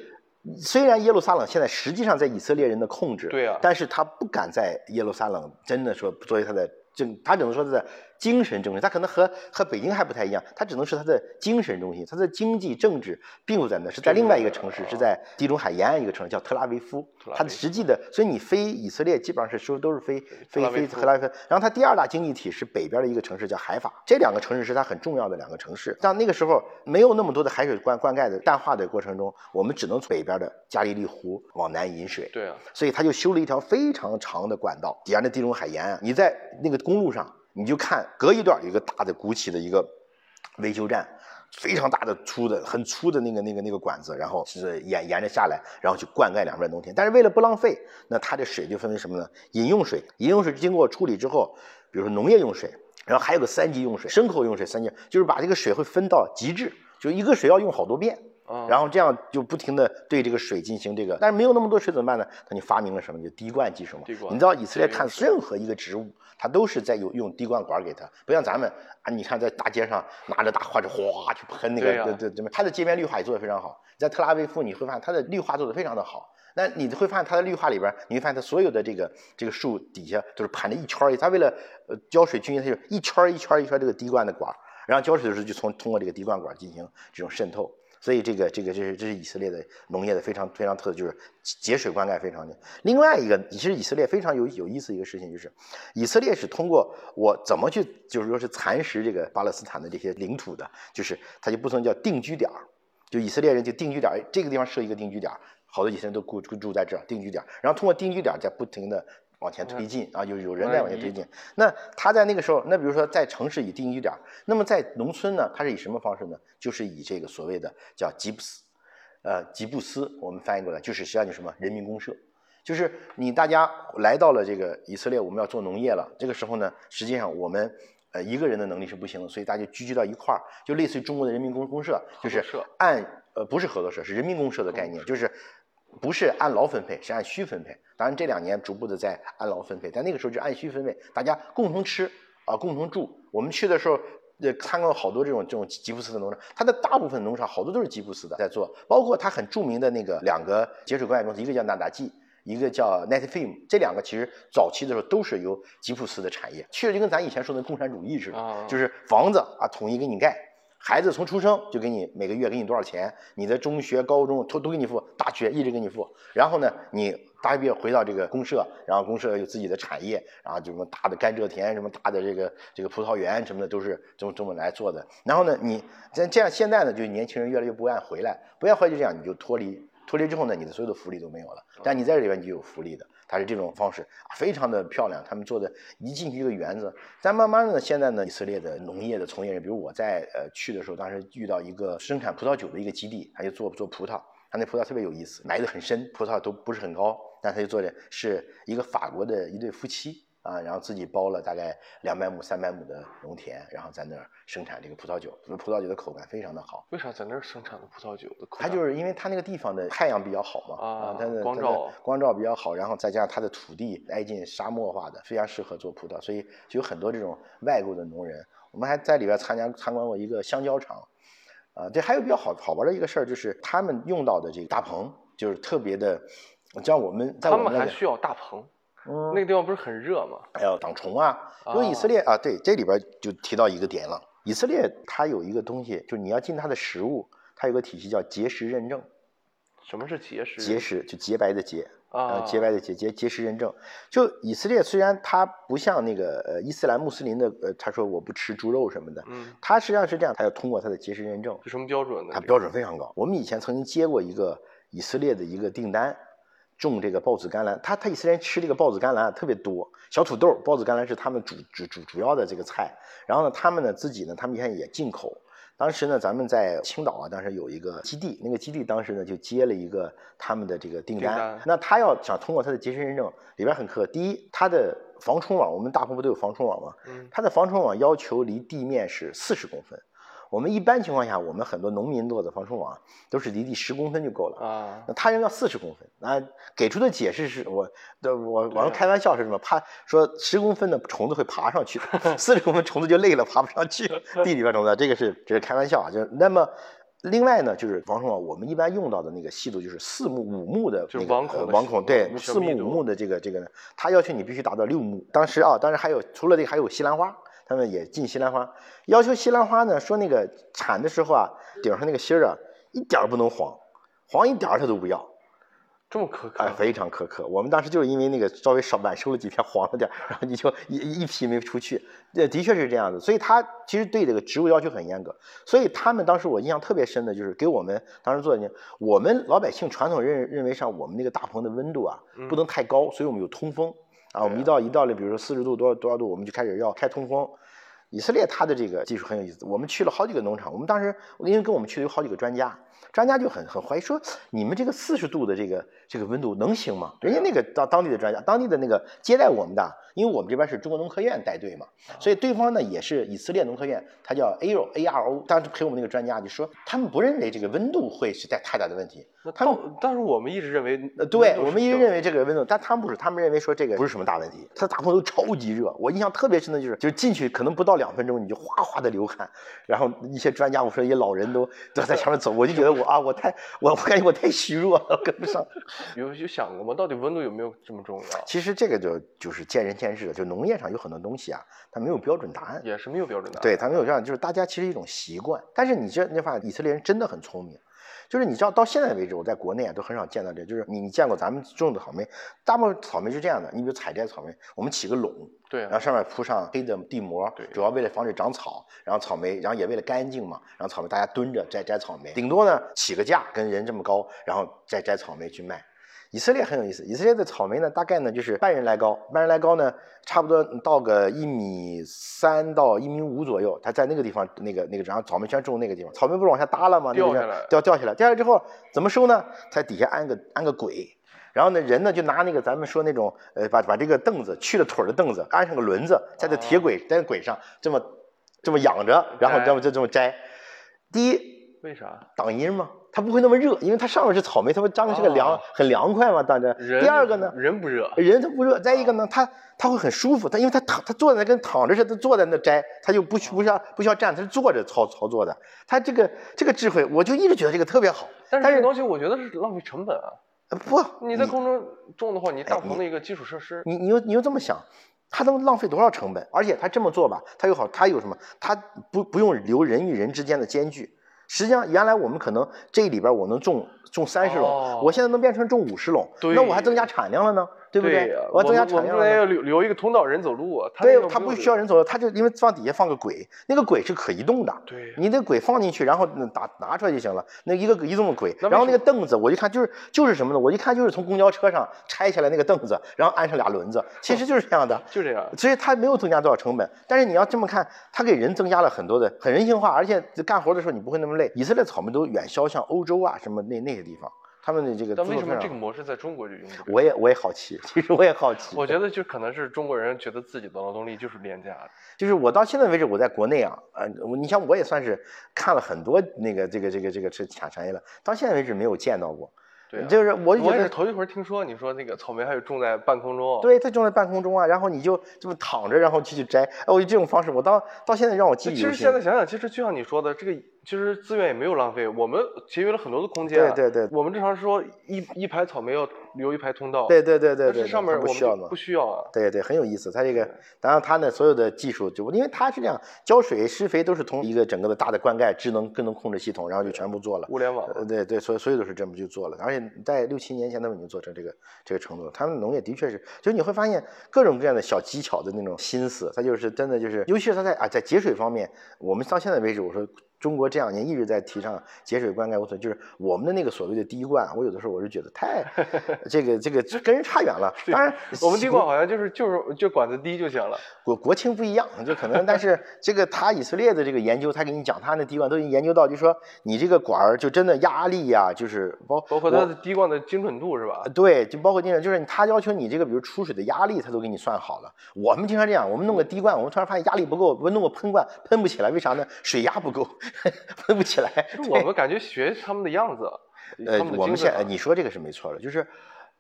虽然耶路撒冷现在实际上在以色列人的控制，对啊但是他不敢在耶路撒冷真的说作为他的政，他只能说他的精神中心，它可能和和北京还不太一样，它只能是它的精神中心，它的经济政治并不在那，是在另外一个城市，是在地中海沿岸一个城市叫特拉维夫，它的实际的，所以你飞以色列基本上是说都是飞飞飞特拉维夫。特拉维夫，然后它第二大经济体是北边的一个城市叫海法，这两个城市是它很重要的两个城市。但那个时候没有那么多的海水灌灌溉的淡化的过程中，我们只能从北边的加利利湖往南引水，对啊，所以他就修了一条非常长的管道，沿着地中海沿岸。你在那个公路上，你就看隔一段有一个大的鼓起的一个维修站，非常大的粗的很粗的那个那个那个管子，然后是沿沿着下来，然后去灌溉两边农田。但是为了不浪费，那它的水就分为什么呢？饮用水，饮用水经过处理之后，比如说农业用水，然后还有个三级用水，牲口用水三级，就是把这个水会分到极致，就一个水要用好多遍。啊，然后这样就不停的对这个水进行这个，但是没有那么多水怎么办呢？他就发明了什么？就滴灌技术嘛。你知道以色列看任何一个植物，它都是在有用滴灌管给它，不像咱们啊，你看在大街上拿着大花就哗去喷那个，对呀对对对，它的街边绿化也做得非常好。在特拉维夫你会发现它的绿化做得非常的好。那你会发现它的绿化里边，你会发现它所有的这个这个树底下都是盘着一圈儿，它为了呃浇水均匀，它就一圈儿一圈一圈这个滴灌的管儿，然后浇水的时候就从通过这个滴灌管进行这种渗透。所以这个这个这是这是以色列的农业的非常非常特色，就是节水灌溉非常的。另外一个，其实以色列非常有有意思一个事情，就是以色列是通过我怎么去，就是说是蚕食这个巴勒斯坦的这些领土的，就是它就不能叫定居点，就以色列人就定居点，这个地方设一个定居点，好多以色列人都住住在这儿定居点，然后通过定居点在不停的往前推进啊，有有人在往前推进。那他在那个时候，那比如说在城市以定居点，那么在农村呢，它是以什么方式呢？就是以这个所谓的叫吉布斯。呃吉布斯，我们翻译过来就是实际上就是什么人民公社，就是你大家来到了这个以色列，我们要做农业了，这个时候呢，实际上我们呃一个人的能力是不行的，所以大家就聚集到一块儿，就类似于中国的人民公公社，就是按呃不是合作社，是人民公社的概念，就是不是按劳分配，是按需分配。当然这两年逐步的在按劳分配，但那个时候就按需分配，大家共同吃啊，共同住。我们去的时候。呃，参观了好多这种这种吉布斯的农场，它的大部分农场好多都是吉布斯的在做，包括它很著名的那个两个节水灌溉公司，一个叫纳达季，一个叫 Netfim，这两个其实早期的时候都是由吉布斯的产业，去了就跟咱以前说的共产主义似的，就是房子啊统一给你盖。孩子从出生就给你每个月给你多少钱，你的中学、高中都都给你付，大学一直给你付。然后呢，你大学毕业回到这个公社，然后公社有自己的产业，然后就什么大的甘蔗田、什么大的这个这个葡萄园什么的都是这么这么来做的。然后呢，你这这样现在呢，就年轻人越来越不愿回来，不愿回来就这样，你就脱离脱离之后呢，你的所有的福利都没有了。但你在这里边你就有福利的。它是这种方式，非常的漂亮。他们做的一进去一个园子，但慢慢的，现在呢，以色列的农业的从业人，比如我在呃去的时候，当时遇到一个生产葡萄酒的一个基地，他就做做葡萄，他那葡萄特别有意思，埋得很深，葡萄都不是很高，但他就做的是一个法国的一对夫妻。啊，然后自己包了大概两百亩、三百亩的农田，然后在那儿生产这个葡萄酒。葡萄酒的口感非常的好。为啥在那儿生产的葡萄酒的口感？它就是因为它那个地方的太阳比较好嘛，啊，它的光照光照比较好，然后再加上它的土地挨近沙漠化的，非常适合做葡萄，所以就有很多这种外国的农人。我们还在里边参加参观过一个香蕉厂，啊，这还有比较好好玩的一个事儿，就是他们用到的这个大棚，就是特别的，像我们在我们还需要大棚。嗯，那个地方不是很热吗？还要挡虫啊。因为以色列啊，对，这里边就提到一个点了。以色列它有一个东西，就是你要进它的食物，它有个体系叫结实认证。什么是结实？结实就洁白的洁啊，洁白的洁结结实认证。就以色列虽然它不像那个呃伊斯兰穆斯林的呃，他说我不吃猪肉什么的，嗯，它实际上是这样，它要通过它的结实认证。是什么标准呢？它标准非常高。我们以前曾经接过一个以色列的一个订单。种这个豹子甘蓝，他他以色列人吃这个豹子甘蓝特别多，小土豆，豹子甘蓝是他们主主主主要的这个菜。然后呢，他们呢自己呢，他们以前也进口。当时呢，咱们在青岛啊，当时有一个基地，那个基地当时呢就接了一个他们的这个订单。那他要想通过他的结实认证，里边很苛。第一，他的防虫网，我们大棚不都有防虫网吗？嗯，它的防虫网要求离地面是四十公分。我们一般情况下，我们很多农民做的防虫网都是离地十公分就够了啊。那他人要四十公分，那给出的解释是我的我网上开玩笑是什么？怕说十公分的虫子会爬上去，四十公分虫子就累了爬不上去。地里边虫子，这个是这是开玩笑啊。就是那么另外呢，就是防虫网，我们一般用到的那个细度就是四目五目的那个网孔，网孔对四目五目的这个这个呢，它要求你必须达到六目。当时啊，当时还有除了这个还有西兰花。他们也进西兰花，要求西兰花呢，说那个产的时候啊，顶上那个芯儿啊，一点儿不能黄，黄一点儿他都不要，这么苛刻？哎，非常苛刻。我们当时就是因为那个稍微少晚收了几天，黄了点儿，然后你就一一批没出去。这的确是这样子，所以他其实对这个植物要求很严格。所以他们当时我印象特别深的就是给我们当时做的，我们老百姓传统认认为上我们那个大棚的温度啊不能太高，所以我们有通风啊。我们一到一到了，比如说四十度多少多少度，我们就开始要开通风。以色列它的这个技术很有意思，我们去了好几个农场，我们当时因为跟我们去的有好几个专家，专家就很很怀疑说，你们这个四十度的这个这个温度能行吗？人家那个当当地的专家，当地的那个接待我们的，因为我们这边是中国农科院带队嘛，所以对方呢也是以色列农科院，他叫 ARO A R O，当时陪我们那个专家就说，他们不认为这个温度会是带太大的问题。那他们，但是我们一直认为，呃，对我们一直认为这个温度，但他们不是，他们认为说这个不是什么大问题。他大棚都超级热，我印象特别深的就是，就是进去可能不到两分钟你就哗哗的流汗，然后一些专家，我说一些老人都都在前面走，我就觉得我啊，我太我我感觉我太虚弱了，跟不上。有有想过吗？到底温度有没有这么重要？其实这个就就是见仁见智的，就农业上有很多东西啊，它没有标准答案，也是没有标准答案。对，它没有这样，就是大家其实一种习惯。但是你这你发现以色列人真的很聪明。就是你知道，到现在为止，我在国内啊都很少见到这。就是你你见过咱们种的草莓，大部分草莓是这样的。你比如采摘草莓，我们起个垄，对，然后上面铺上黑的地膜，对，主要为了防止长草。然后草莓，然后也为了干净嘛。然后草莓大家蹲着摘摘草莓，顶多呢起个架跟人这么高，然后再摘草莓去卖。以色列很有意思，以色列的草莓呢，大概呢就是半人来高，半人来高呢，差不多到个一米三到一米五左右。它在那个地方，那个那个，然后草莓全种那个地方，草莓不是往下耷了吗？掉下来，掉掉下来，掉下来之后怎么收呢？在底下安个安个轨，然后呢，人呢就拿那个咱们说那种呃，把把这个凳子去了腿的凳子安上个轮子，在这铁轨在轨上这么这么仰着，然后这么就这么摘。第一，为啥？挡阴嘛。它不会那么热，因为它上面是草莓，它不张的是个凉，很凉快嘛。当着第二个呢，人不热，人它不热。再一个呢，它它会很舒服，它因为它躺，它坐在那跟躺着似的，坐在那摘，它就不需不需要不需要站，它是坐着操操作的。它这个这个智慧，我就一直觉得这个特别好。但是这个东西我觉得是浪费成本啊。不，你在空中种的话，你大棚的一个基础设施，你你又你又这么想，它能浪费多少成本？而且它这么做吧，它又好，它有什么？它不不用留人与人之间的间距。实际上，原来我们可能这里边我能种种三十垄，我现在能变成种五十垄，那我还增加产量了呢。对不对？我增加产量。我们要留留一个通道，人走路啊。对，它不需要人走路，它就因为放底下放个轨，那个轨是可移动的。对，你那轨放进去，然后拿拿出来就行了。那一个移动的轨，然后那个凳子，我一看就是就是什么呢？我一看就是从公交车上拆下来那个凳子，然后安上俩轮子，其实就是这样的。就这样。所以它没有增加多少成本，但是你要这么看，它给人增加了很多的很人性化，而且干活的时候你不会那么累。以色列草莓都远销向欧洲啊，什么那那些地方。他们的这个，但为什么这个模式在中国就用不我也我也好奇，其实我也好奇。我觉得就可能是中国人觉得自己的劳动力就是廉价的。就是我到现在为止，我在国内啊，呃，你像我也算是看了很多那个这个这个这个是产产业了，到现在为止没有见到过。对，就是我我也是头一回听说，你说那个草莓还有种在半空中。对，它种在半空中啊，然后你就这么躺着，然后继续摘。哎，我这种方式，我到到现在让我记忆其实现在想想，其实就像你说的这个。其实资源也没有浪费，我们节约了很多的空间。对对对，我们正常说一一排草莓要留一排通道。对对对对对，上面不需要不需要啊。对对，很有意思。它这个，当然它呢所有的技术就因为它是这样，浇水施肥都是从一个整个的大的灌溉智能智能控制系统，然后就全部做了。物联网。对对，所以所有都是这么就做了，而且在六七年前他们已经做成这个这个程度了。他们农业的确是，就是你会发现各种各样的小技巧的那种心思，它就是真的就是，尤其是它在啊在节水方面，我们到现在为止，我说。中国这两年一直在提倡节水灌溉，我说就是我们的那个所谓的滴灌，我有的时候我是觉得太 这个这个跟人差远了。当然，我们滴灌好像就是就是就管子低就行了。国国情不一样，就可能，但是 这个他以色列的这个研究，他给你讲他那滴灌都已经研究到，就说你这个管儿就真的压力呀，就是包包括它的滴灌的精准度是吧？对，就包括精准，就是他要求你这个比如出水的压力，他都给你算好了。我们经常这样，我们弄个滴灌，我们突然发现压力不够，我弄个喷灌喷不起来，为啥呢？水压不够。喷不起来，我们感觉学他们的样子。呃，我们现在你说这个是没错的，就是，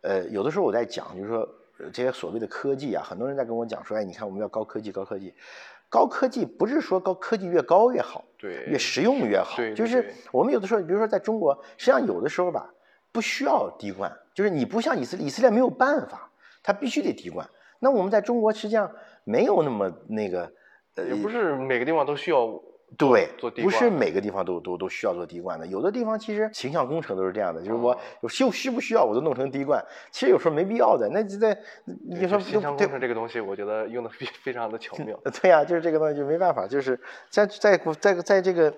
呃，有的时候我在讲，就是说这些所谓的科技啊，很多人在跟我讲说，哎，你看我们要高科技，高科技，高科技不是说高科技越高越好，对，越实用越好，对，就是我们有的时候，比如说在中国，实际上有的时候吧，不需要滴灌，就是你不像以色列，以色列没有办法，它必须得滴灌。那我们在中国实际上没有那么那个，呃，也不是每个地方都需要。对，不是每个地方都都都需要做滴灌的，有的地方其实形象工程都是这样的，就是我需需不需要我都弄成滴灌，其实有时候没必要的。那就在你说形象工程这个东西，我觉得用的非非常的巧妙。对呀，就是这个东西就没办法，就是在在在在这个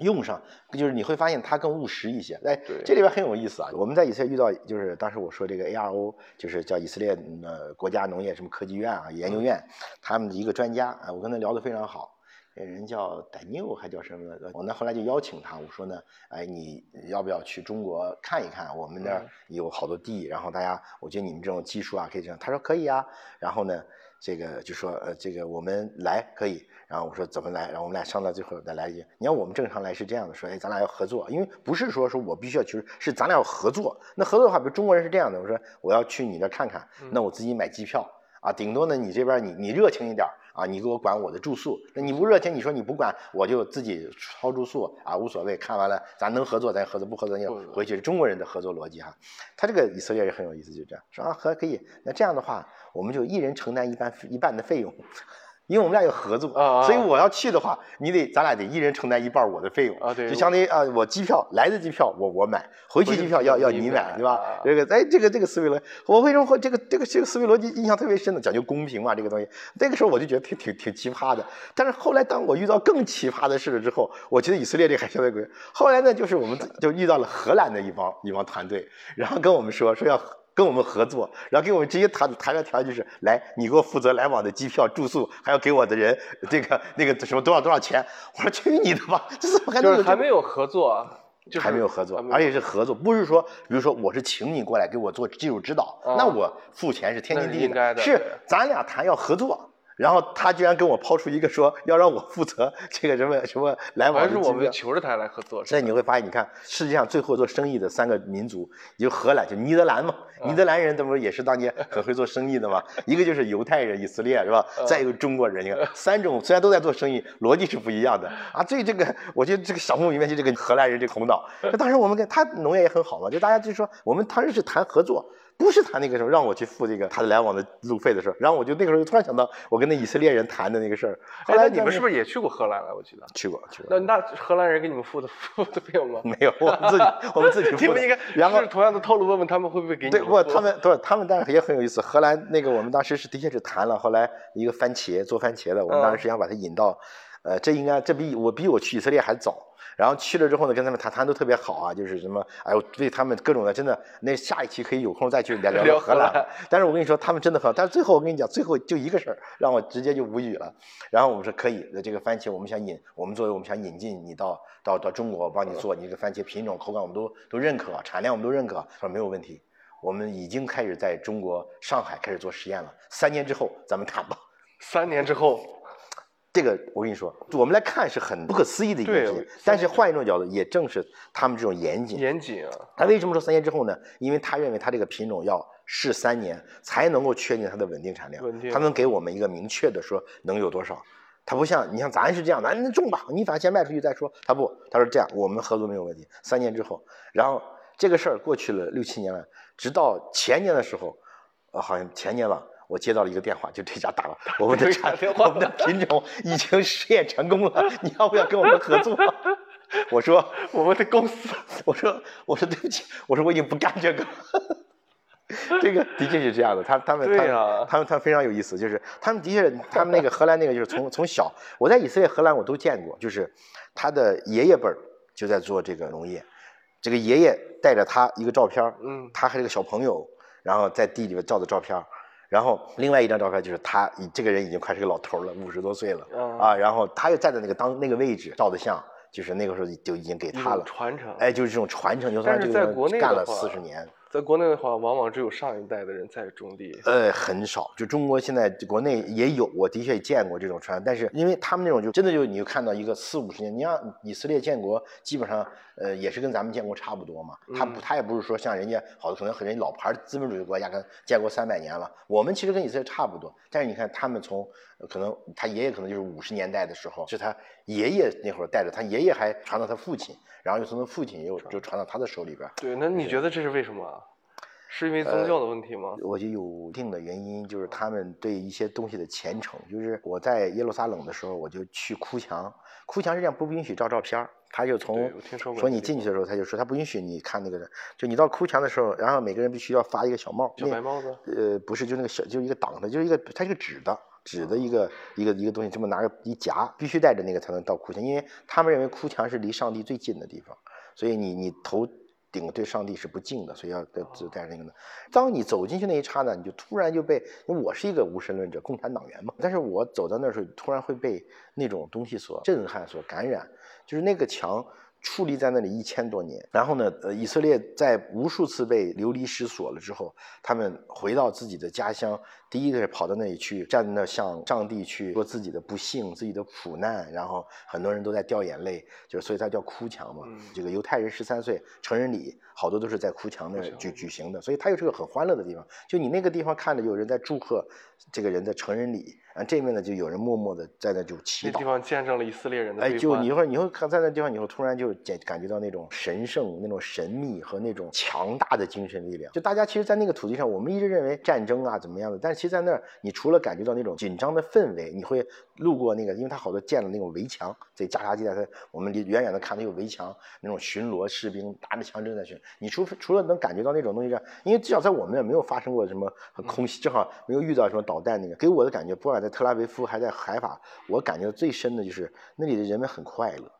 用上，就是你会发现它更务实一些。哎，这里边很有意思啊，我们在以色列遇到，就是当时我说这个 ARO，就是叫以色列呃国家农业什么科技院啊研究院，他们的一个专家啊，我跟他聊得非常好。人叫戴纽还叫什么？我呢后来就邀请他，我说呢，哎，你要不要去中国看一看？我们那儿有好多地，然后大家，我觉得你们这种技术啊，可以这样。他说可以啊。然后呢，这个就说，呃，这个我们来可以。然后我说怎么来？然后我们俩商量，最后再来一句。你看我们正常来是这样的，说，哎，咱俩要合作，因为不是说说我必须要去，是咱俩要合作。那合作的话，比如中国人是这样的，我说我要去你那看看，那我自己买机票啊，顶多呢你这边你你热情一点。啊，你给我管我的住宿，那你不热情，你说你不管，我就自己掏住宿啊，无所谓。看完了，咱能合作咱合作，不合作就回去。中国人的合作逻辑哈，他这个以色列也很有意思，就这样说啊，合可以。那这样的话，我们就一人承担一半一半的费用，因为我们俩有合作，啊啊所以我要去的话，你得咱俩得一人承担一半我的费用啊对就相当于啊，我机票来的机票我我买，回去机票要要你买，对吧啊？这个哎，这个这个思维逻辑，我为什么会这个这个这个思维逻辑印象特别深呢？讲究公平嘛，这个东西，那个时候我就觉得挺挺挺奇葩的。但是后来当我遇到更奇葩的事了之后，我觉得以色列这个还相对贵。后来呢，就是我们就遇到了荷兰的一帮一帮团队，然后跟我们说说要。跟我们合作，然后给我们直接谈谈的条件就是，来，你给我负责来往的机票、住宿，还要给我的人这个那个什么多少多少钱。我说去你的吧，这怎么还能？就是有还没有合作，就是还没有合作而且是合作，不是说，比如说我是请你过来给我做技术指导，啊。那我付钱是天经地义的是咱俩谈要合作，然后他居然跟我抛出一个说要让我负责这个什么什么来往还是我们。求着他来合作，所以你会发现，你看世界上最后做生意的三个民族，就荷兰，就尼德兰嘛，嗯尼德兰人，他不是也是当年很会做生意的嘛？一个就是犹太人，以色列是吧？嗯再一个中国人，你看三种虽然都在做生意，逻辑是不一样的啊。所以这个，我觉得这个小木里面就这个荷兰人这个头脑，那当时我们跟他农业也很好嘛，就大家就说我们当时是谈合作。不是谈那个时候让我去付这个他的来往的路费的事儿，然后我就那个时候就突然想到我跟那以色列人谈的那个事儿。后哎，来那你们是不是也去过荷兰了？我记得。去过去过？那那荷兰人给你们付的 付的费用吗？没有，我们自己 我们自己付的。你们应该然后是同样的套路，问问他们会不会给你对，不，过他们对他们当然也很有意思。荷兰那个我们当时是的确是谈了，后来一个番茄做番茄的，我们当时是想把它引到，呃，这应该这比我比我去以色列还早。然后去了之后呢，跟他们谈谈都特别好啊，就是什么，哎呦，对他们各种的，真的，那下一期可以有空再去聊聊聊荷兰。但是我跟你说，他们真的很好。但是最后我跟你讲，最后就一个事儿让我直接就无语了。然后我们说可以，这个番茄我们想引，我们作为我们想引进你到到到中国，帮你做你这个番茄品种、口感我们都都认可，产量我们都认可，他说没有问题。我们已经开始在中国上海开始做实验了，三年之后咱们谈吧。三年之后，这个我跟你说，我们来看是很不可思议的一件对事情，但是换一种角度，也正是他们这种严谨。严谨啊，他为什么说三年之后呢？因为他认为他这个品种要试三年才能够确定它的稳定产量稳定，他能给我们一个明确的说能有多少。他不像你像咱是这样，咱那种吧，你反正先卖出去再说。他不，他说这样，我们合作没有问题，三年之后，然后这个事儿过去了六七年了，直到前年的时候，呃，好像前年吧，我接到了一个电话，就这家打了，我们的产我们的品种已经试验成功了，你要不要跟我们合作？我说我们的公司我说我说对不起，我说我已经不干这个了。这个的确是这样的，他他们他对呀他们他们非常有意思，就是他们的确，他们那个荷兰那个就是从从小，我在以色列、荷兰我都见过，就是他的爷爷辈儿就在做这个农业，这个爷爷带着他一个照片，嗯他还是个小朋友，然后在地里面照的照片儿，然后另外一张照片就是他，这个人已经快是个老头了，五十多岁了嗯啊，然后他又站在那个当那个位置照的相，就是那个时候就已经给他了，传承。哎，就是这种传承，就算这个人在国内干了四十年，在国内的话，往往只有上一代的人在种地。呃，很少。就中国现在国内也有，我的确也见过这种传，但是因为他们那种就真的就你就看到一个四五十年，你像以色列建国，基本上呃也是跟咱们建国差不多嘛。他不，他也不是说像人家好的可能和人家老牌资本主义国家跟建国三百年了，我们其实跟以色列差不多。但是你看他们从呃可能他爷爷可能就是五十年代的时候，是他爷爷那会儿带着，他爷爷还传到他父亲，然后又从他父亲又就传到他的手里边。对，那你觉得这是为什么啊？是因为宗教的问题吗？我觉得有一定的原因，就是他们对一些东西的虔诚。就是我在耶路撒冷的时候，我就去哭墙，哭墙实际上不允许照照片儿，他就从说你进去的时候，他就说他不允许你看那个人，就你到哭墙的时候，然后每个人必须要发一个小帽，小白帽子呃，不是，就那个小，就一个挡的，就是一个，它是个纸的，纸的一个一个一个东西，这么拿个一夹，必须带着那个才能到哭墙，因为他们认为哭墙是离上帝最近的地方，所以你你头顶对上帝是不敬的，所以要带就带着那个的。当你走进去那一刹那，你就突然就被，因为我是一个无神论者，共产党员嘛，但是我走到那儿时候，突然会被那种东西所震撼、所感染，就是那个墙。矗立在那里一千多年，然后呢，呃，以色列在无数次被流离失所了之后，他们回到自己的家乡，第一个是跑到那里去，站在那向上帝去说自己的不幸、自己的苦难，然后很多人都在掉眼泪，就是所以它叫哭墙嘛。嗯这个犹太人十三岁成人礼，好多都是在哭墙那儿举举行的，所以它又是个很欢乐的地方。就你那个地方看着有人在祝贺这个人的成人礼，啊，这面呢就有人默默的在那就祈祷那地。方见证了以色列人的哎，就你一会儿你会看在那地方，你会突然就感感觉到那种神圣、那种神秘和那种强大的精神力量。就大家其实，在那个土地上，我们一直认为战争啊怎么样的，但是其其实在那儿，你除了感觉到那种紧张的氛围，你会路过那个，因为它好多建了那种围墙，在加沙地带，它我们离远远的看到有围墙，那种巡逻士兵拿着枪正在巡。你除除了能感觉到那种东西，因为至少在我们那儿没有发生过什么空袭，正好没有遇到什么导弹那个，给我的感觉，不管在特拉维夫还在海法，我感觉最深的就是那里的人们很快乐。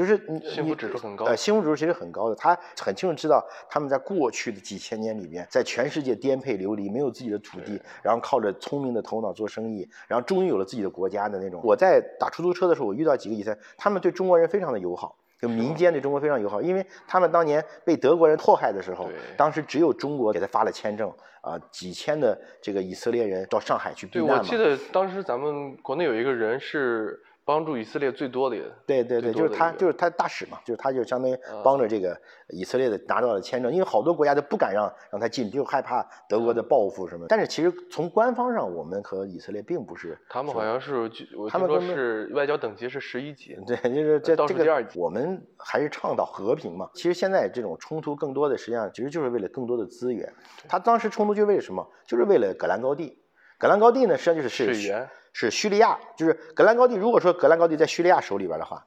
就是你幸福指数很高，呃，幸福指数其实很高的。他很清楚知道，他们在过去的几千年里边，在全世界颠沛流离，没有自己的土地，然后靠着聪明的头脑做生意，然后终于有了自己的国家的那种。我在打出租车的时候，我遇到几个以色列，他们对中国人非常的友好，就民间对中国非常友好，因为他们当年被德国人迫害的时候，当时只有中国给他发了签证，啊，几千的这个以色列人到上海去避难嘛。对，我记得当时咱们国内有一个人是。帮助以色列最多的，对对对，就是他，就是他大使嘛，就是他，就相当于帮着这个以色列的拿到了签证，因为好多国家都不敢让让他进，就害怕德国的报复什么。但是其实从官方上，我们和以色列并不是，他们好像是，他们说是外交等级是十一级，对，就是这这个第二级。我们还是倡导和平嘛。其实现在这种冲突更多的实际上其实就是为了更多的资源。他当时冲突就为什么？就是为了戈兰高地。戈兰高地呢，实际上就是水源。是叙利亚，就是格兰高地。如果说格兰高地在叙利亚手里边的话，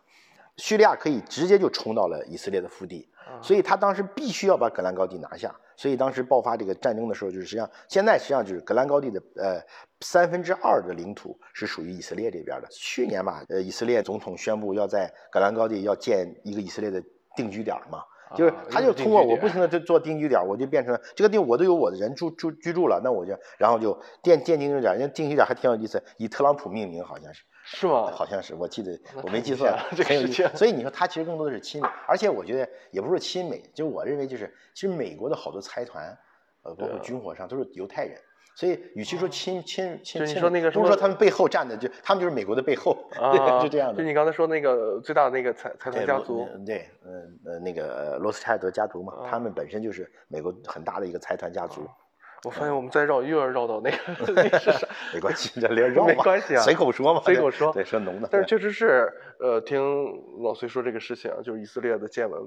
叙利亚可以直接就冲到了以色列的腹地，所以他当时必须要把格兰高地拿下。所以当时爆发这个战争的时候，就是实际上现在实际上就是格兰高地的呃三分之二的领土是属于以色列这边的。去年吧，呃，以色列总统宣布要在格兰高地要建一个以色列的定居点嘛。就是他就通过我不停的做定居点，我就变成这个地我都有我的人住住居住了，那我就然后就建建定居点，人家定居点还挺有意思，以特朗普命名好像是是吗？好像是，我记得我没记错，很有意思。所以你说他其实更多的是亲美，而且我觉得也不是亲美，就我认为就是其实美国的好多财团，呃，包括军火商都是犹太人。所以，与其说亲亲亲亲，不是说他们背后站的，就他们就是美国的背后，就这样的。就你刚才说那个最大的那个财财团家族，对，嗯呃那个罗斯柴尔德家族嘛，他们本身就是美国很大的一个财团家族。我发现我们再绕又要绕到那个历史上，没关系，这连绕 没关系啊，随口说嘛，随口说，对，说浓的。但是确实是，呃，听老崔说这个事情，就是以色列的见闻。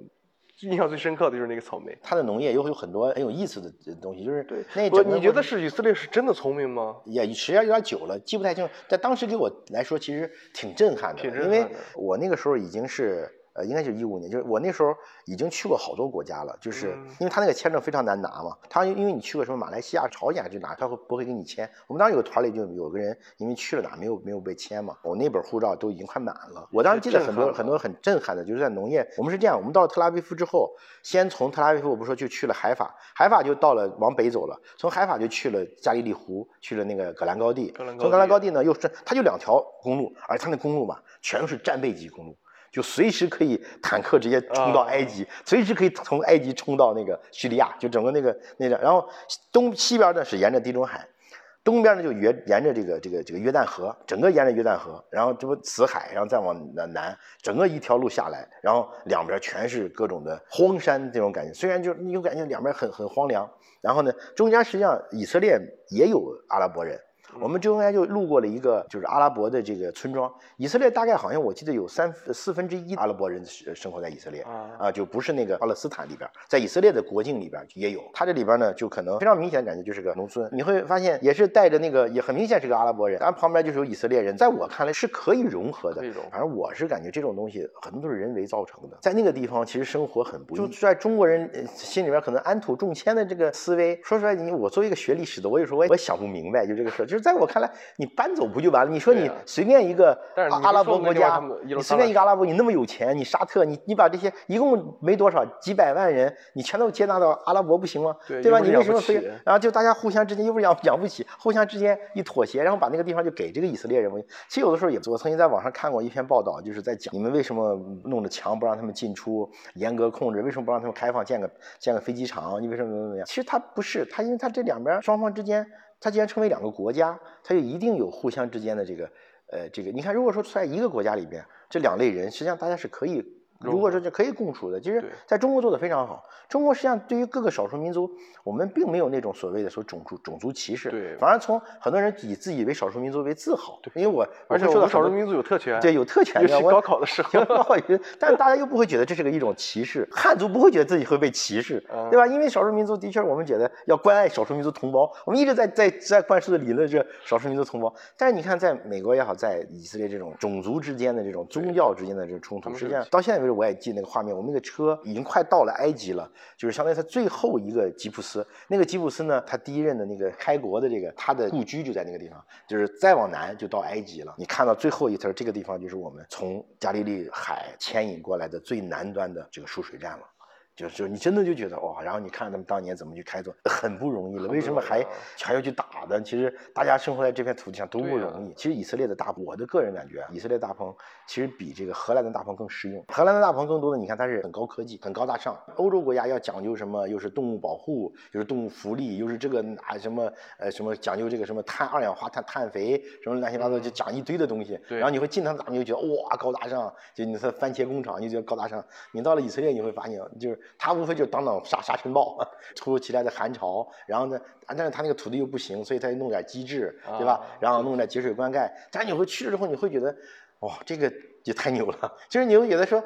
印象最深刻的就是那个草莓，它的农业又有很多很有意思的东西，就是对。那不，你觉得是以色列是真的聪明吗？也时间有点久了，记不太清。但当时给我来说，其实挺震撼的，因为我那个时候已经是。呃，应该就是一五年，就是我那时候已经去过好多国家了，就是因为他那个签证非常难拿嘛，他因为你去过什么马来西亚、朝鲜就哪，他会不会给你签？我们当时有个团里就有个人，因为去了哪没有没有被签嘛，我那本护照都已经快满了。我当时记得很多很多很震撼的，就是在农业，我们是这样，我们到了特拉维夫之后，先从特拉维夫，我不说就去了海法，海法就到了往北走了，从海法就去了加利利湖，去了那个戈兰高地，从戈兰高地呢又是它就两条公路，而它那公路嘛全都是战备级公路。就随时可以坦克直接冲到埃及，随时可以从埃及冲到那个叙利亚，就整个那个那个，然后东西边呢是沿着地中海，东边呢就沿沿着这个这个这个约旦河，整个沿着约旦河，然后这不死海，然后再往南南，整个一条路下来，然后两边全是各种的荒山这种感觉，虽然就你有感觉两边很很荒凉，然后呢中间实际上以色列也有阿拉伯人。我们中间就路过了一个就是阿拉伯的这个村庄，以色列大概好像我记得有三四分之一阿拉伯人生活在以色列啊，就不是那个巴勒斯坦里边，在以色列的国境里边也有。它这里边呢，就可能非常明显感觉就是个农村，你会发现也是带着那个也很明显是个阿拉伯人，但旁边就是有以色列人，在我看来是可以融合的。反正我是感觉这种东西很多都是人为造成的，在那个地方其实生活很不易，就在中国人心里边可能安土重迁的这个思维，说出来你我作为一个学历史的，我有时候我也想不明白，就这个事就是。在我看来，你搬走不就完了？你说你随便一个阿拉伯国家，你随便一个阿拉伯，你那么有钱，你沙特，你你把这些一共没多少几百万人，你全都接纳到阿拉伯不行吗？对吧？你为什么非然后就大家互相之间又不是养养不起，互相之间一妥协，然后把那个地方就给这个以色列人？其实有的时候也，我曾经在网上看过一篇报道，就是在讲你们为什么弄着墙不让他们进出，严格控制，为什么不让他们开放建个建个飞机场？你为什么怎么怎么样？其实他不是，他因为他这两边双方之间。它既然称为两个国家，它就一定有互相之间的这个，呃，这个。你看，如果说在一个国家里边，这两类人实际上大家是可以如果说就可以共处的，其实在中国做的非常好。中国实际上对于各个少数民族，我们并没有那种所谓的说种族种族歧视，对反而从很多人以自己为少数民族为自豪，对因为我而且我们少数民族有特权，对有特权的，我尤其高考的时候，高考也，但是大家又不会觉得这是个一种歧视，汉族不会觉得自己会被歧视，嗯对吧？因为少数民族的确，我们觉得要关爱少数民族同胞，我们一直在在在灌输的理论是少数民族同胞。但是你看，在美国也好，在以色列这种种族之间的这种宗教之间的这种冲突，实际上到现在其实，我也记那个画面，我们那个车已经快到了埃及了，就是相当于他最后一个吉普斯，那个吉普斯呢，他第一任的那个开国的这个他的故居就在那个地方，就是再往南就到埃及了。你看到最后一层，这个地方就是我们从加利利海牵引过来的最南端的这个输水站了。就就你真的就觉得哇，然后你看他们当年怎么去开拓，很不容易了。为什么还还要去打的？其实大家生活在这片土地上都不容易。其实以色列的大，我的个人感觉啊，以色列大棚其实比这个荷兰的大棚更实用。荷兰的大棚更多的，你看它是很高科技、很高大上。欧洲国家要讲究什么，又是动物保护，又是动物福利，又是这个啊什么呃什么讲究这个什么碳二氧化碳碳肥什么乱七八糟，就讲一堆的东西。对然后你会进他们大棚，你就觉得哇高大上，就你说番茄工厂，你就觉得高大上。你到了以色列，你会发现就是它无非就是当当沙沙尘暴，突如其来的寒潮，然后呢，啊但是他那个土地又不行，所以它弄点机制，对吧？啊然后弄点节水灌溉。但你会去了之后，你会觉得，哇，这个也太牛了！就是你会觉得说，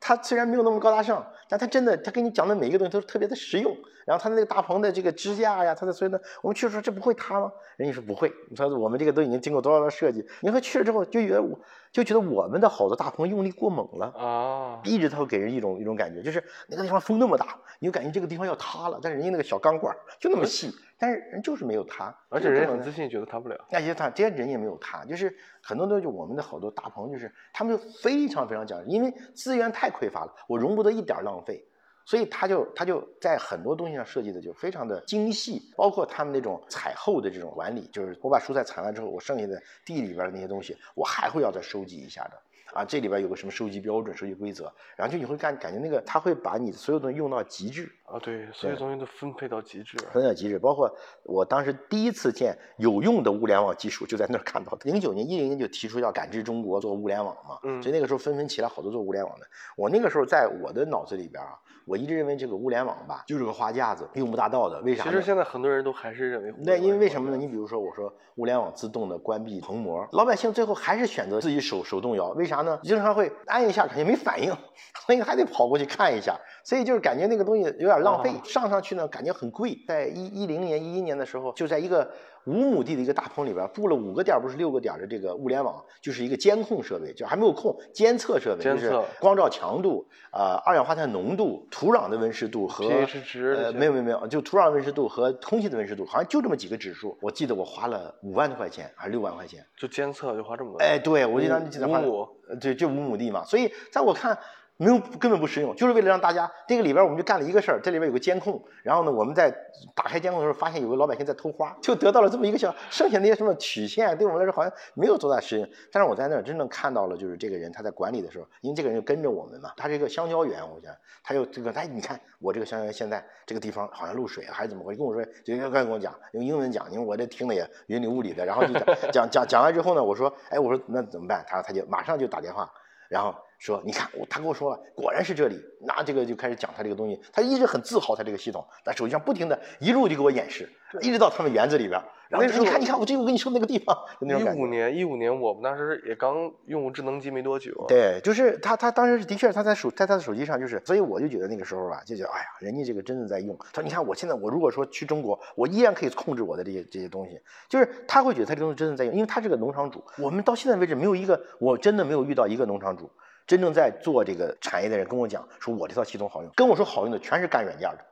他虽然没有那么高大上，但他真的，他给你讲的每一个东西都特别的实用。然后他那个大棚的这个支架呀，他的所以呢，我们去的时候这不会塌吗？人家说不会，你说我们这个都已经经过多少的设计，你说去了之后就觉得我就觉得我们的好多大棚用力过猛了。啊，一直它会给人一种一种感觉，就是那个地方风那么大，你就感觉这个地方要塌了，但是人家那个小钢管就那么细，但是人就是没有塌，而且人很自信，觉得塌不了。那些塌这些人也没有塌，就是很多东西，我们的好多大棚就是他们就非常非常讲究，因为资源太匮乏了，我容不得一点儿浪费，所以他就他就在很多东西上设计的就非常的精细，包括他们那种采后的这种管理，就是我把蔬菜采完之后，我剩下的地里边的那些东西，我还会要再收集一下的。啊，这里边有个什么收集标准、收集规则，然后就你会感感觉那个他会把你所有东西用到极致，啊，对，所有东西都分配到极致。分到极致，包括我当时第一次见有用的物联网技术，就在那儿看到的。零九年、一零年就提出要感知中国做物联网嘛，嗯所以那个时候纷纷起来好多做物联网的。我那个时候在我的脑子里边啊，我一直认为这个物联网吧就是个花架子，用不大到的。为啥？其实现在很多人都还是认为那因为为什么呢？你比如说，我说物联网自动的关闭棚膜，老百姓最后还是选择自己手手动摇，为啥呢？经常会按一下感觉没反应，所以还得跑过去看一下，所以就是感觉那个东西有点浪费。哦上上去呢，感觉很贵。在一一零年、一一年的时候，就在一个五亩地的一个大棚里边布了五个点，不是六个点的这个物联网，就是一个监控设备，就还没有控监测设备，就是监测光照强度、呃二氧化碳浓度、土壤的温湿度和 pH 值呃没有没有没有，就土壤温湿度和空气的温湿度，好像就这么几个指数。我记得我花了五万多块钱还是六万块钱。就监测就花这么多。哎，对，我就当时记得花了五亩，呃对，就五亩地嘛。所以在我看，没有根本不实用，就是为了让大家这个里边我们就干了一个事儿，这里边有个监控，然后呢，我们在打开监控的时候发现有个老百姓在偷花，就得到了这么一个小，剩下那些什么曲线对我们来说好像没有多大实用。但是我在那儿真正看到了，就是这个人他在管理的时候，因为这个人就跟着我们嘛，他是一个香蕉园，我想他就这个，哎，你看我这个香蕉园现在这个地方好像漏水了还是怎么回事？跟我说，就刚跟我讲用英文讲，因为我这听的也云里雾里的，然后就讲讲讲讲完之后呢，我说，哎，我说那怎么办？他他就马上就打电话。然后说，你看我，他跟我说了，果然是这里。那这个就开始讲他这个东西，他一直很自豪他这个系统，在手机上不停的一路就给我演示，一直到他们园子里边。然后你看，你看，我这个我跟你说那个地方，就那种一感觉。五年，一五年我们当时也刚用智能机没多久。对，就是他，他当时的确他在手在他的手机上就是，所以我就觉得那个时候吧，就觉得哎呀，人家这个真的在用。他说你看我现在我如果说去中国，我依然可以控制我的这些这些东西，就是他会觉得他这东西真的在用，因为他是个农场主。我们到现在为止没有一个，我真的没有遇到一个农场主真正在做这个产业的人跟我讲说我这套系统好用，跟我说好用的全是干软件的。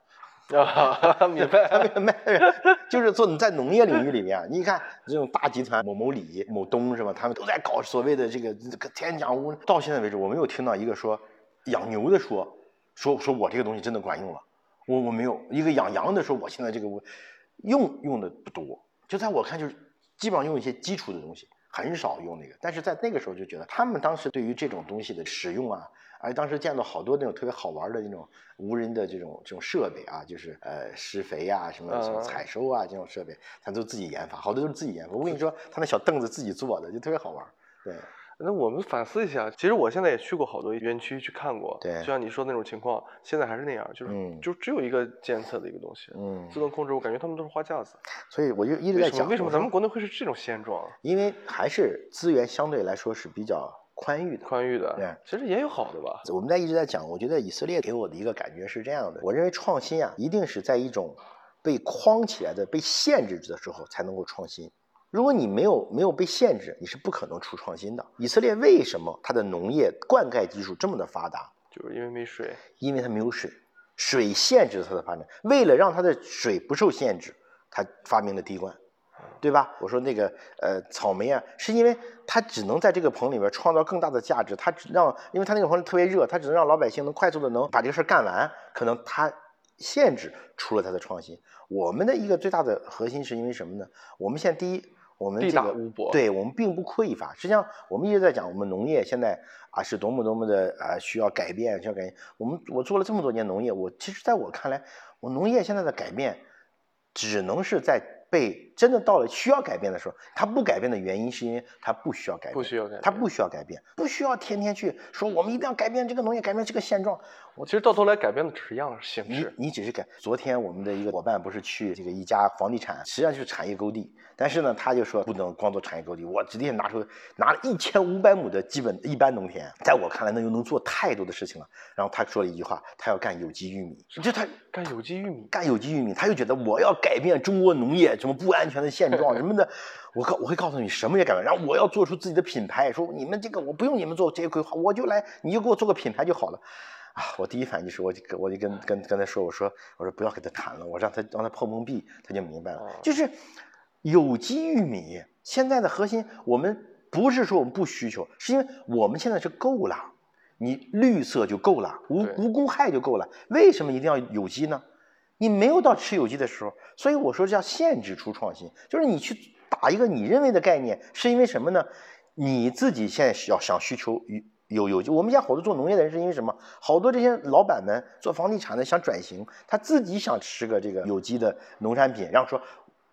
啊，明白。明白，就是做你在农业领域里面，你看这种大集团某某李、某东是吧？他们都在搞所谓的这个这个天讲屋。到现在为止，我没有听到一个说养牛的说说说我这个东西真的管用了，我我没有一个养羊的说我现在这个我用用的不多，就在我看就是基本上用一些基础的东西，很少用那个。但是在那个时候就觉得他们当时对于这种东西的使用啊。而当时见到好多那种特别好玩的那种无人的这种这种设备啊，就是呃施肥啊、什么什么嗯采收啊这种设备，他都自己研发，好多都是自己研发。我跟你说，他那小凳子自己做的，就特别好玩。对，那我们反思一下，其实我现在也去过好多园区去看过，对就像你说的那种情况，现在还是那样，就是、嗯就只有一个监测的一个东西，嗯自动控制，我感觉他们都是花架子。所以我就一直在讲，为什么咱们国内会是这种现状啊？因为还是资源相对来说是比较宽裕的。宽裕的，对其实也有好的吧。我们在一直在讲，我觉得以色列给我的一个感觉是这样的，我认为创新啊，一定是在一种被框起来的、被限制的时候才能够创新。如果你没有没有被限制，你是不可能出创新的。以色列为什么它的农业灌溉技术这么的发达？就是因为没水，因为它没有水，水限制了它的发展。为了让它的水不受限制，它发明了滴灌，对吧？我说那个呃草莓啊，是因为它只能在这个棚里面创造更大的价值，它只让，因为它那个棚特别热，它只能让老百姓能快速的能把这个事儿干完，可能它限制出了它的创新。我们的一个最大的核心是因为什么呢？我们现在第一，我们这个对我们并不匮乏。实际上，我们一直在讲，我们农业现在啊是多么多么的啊需要改变，需要改变。我们我做了这么多年农业，我其实在我看来，我农业现在的改变，只能是在被真的到了需要改变的时候，他不改变的原因是因为他不需要改变，不需要改变他不需要改变，不需要天天去说我们一定要改变这个农业，改变这个现状。我其实到头来改变的只是样形你式。你只是改。昨天我们的一个伙伴不是去这个一家房地产，实际上就是产业购地，但是呢，他就说不能光做产业购地，我直接拿出拿了一千五百亩的基本一般农田，在我看来，那就能做太多的事情了。然后他说了一句话，他要干有机玉米，就他干有机玉米，干有机玉米，他又觉得我要改变中国农业什么不安全的现状什么的，我告我会告诉你什么也改变，然后我要做出自己的品牌，说你们这个我不用你们做这些规划，我就来，你就给我做个品牌就好了。啊，我第一反应就是我就跟我就跟跟跟他说，我说我说不要跟他谈了，我让他让他碰碰壁，他就明白了哦。就是有机玉米现在的核心，我们不是说我们不需求，是因为我们现在是够了，你绿色就够了，无无公害就够了，为什么一定要有机呢？你没有到吃有机的时候，所以我说叫限制出创新，就是你去打一个你认为的概念，是因为什么呢？你自己现在要想需求有有有机，我们家好多做农业的人是因为什么？好多这些老板们做房地产的想转型，他自己想吃个这个有机的农产品，然后说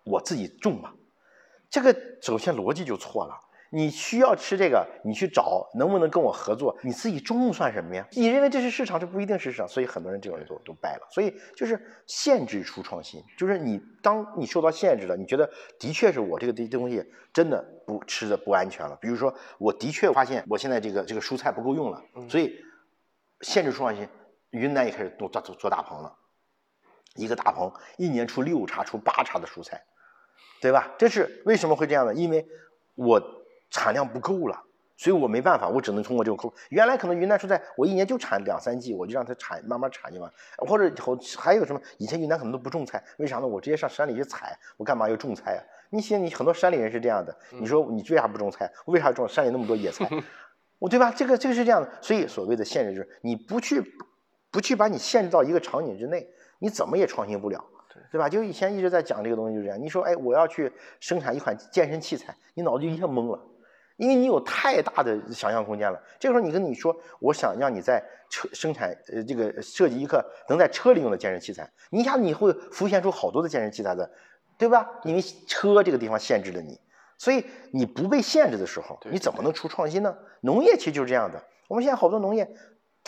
我自己种吧，这个首先逻辑就错了。你需要吃这个，你去找能不能跟我合作？你自己种算什么呀？你认为这是市场，这不一定是市场，所以很多人这种人都都败了。所以就是限制出创新，就是你当你受到限制了，你觉得的确是我这个这东西真的不吃的不安全了。比如说，我的确发现我现在这个这个蔬菜不够用了，所以限制出创新。云南也开始做做做大棚了，一个大棚一年出六茬出八茬的蔬菜，对吧？这是为什么会这样呢？因为我产量不够了，所以我没办法，我只能通过这个口。原来可能云南蔬菜我一年就产两三季，我就让它产慢慢产就完。或者以后还有什么？以前云南可能都不种菜，为啥呢？我直接上山里去采，我干嘛要种菜啊？你现你很多山里人是这样的，你说你为啥不种菜？为啥种？山里那么多野菜，我对吧？这个这个是这样的，所以所谓的限制就是你不去不去把你限制到一个场景之内，你怎么也创新不了。对吧？就以前一直在讲这个东西，就是这样。你说，哎，我要去生产一款健身器材，你脑子就一下懵了，因为你有太大的想象空间了。这个时候，你跟你说，我想让你在车生产，呃，这个设计一个能在车里用的健身器材，你一下子你会浮现出好多的健身器材的，对吧？因为车这个地方限制了你，所以你不被限制的时候，你怎么能出创新呢？农业其实就是这样的。我们现在好多农业。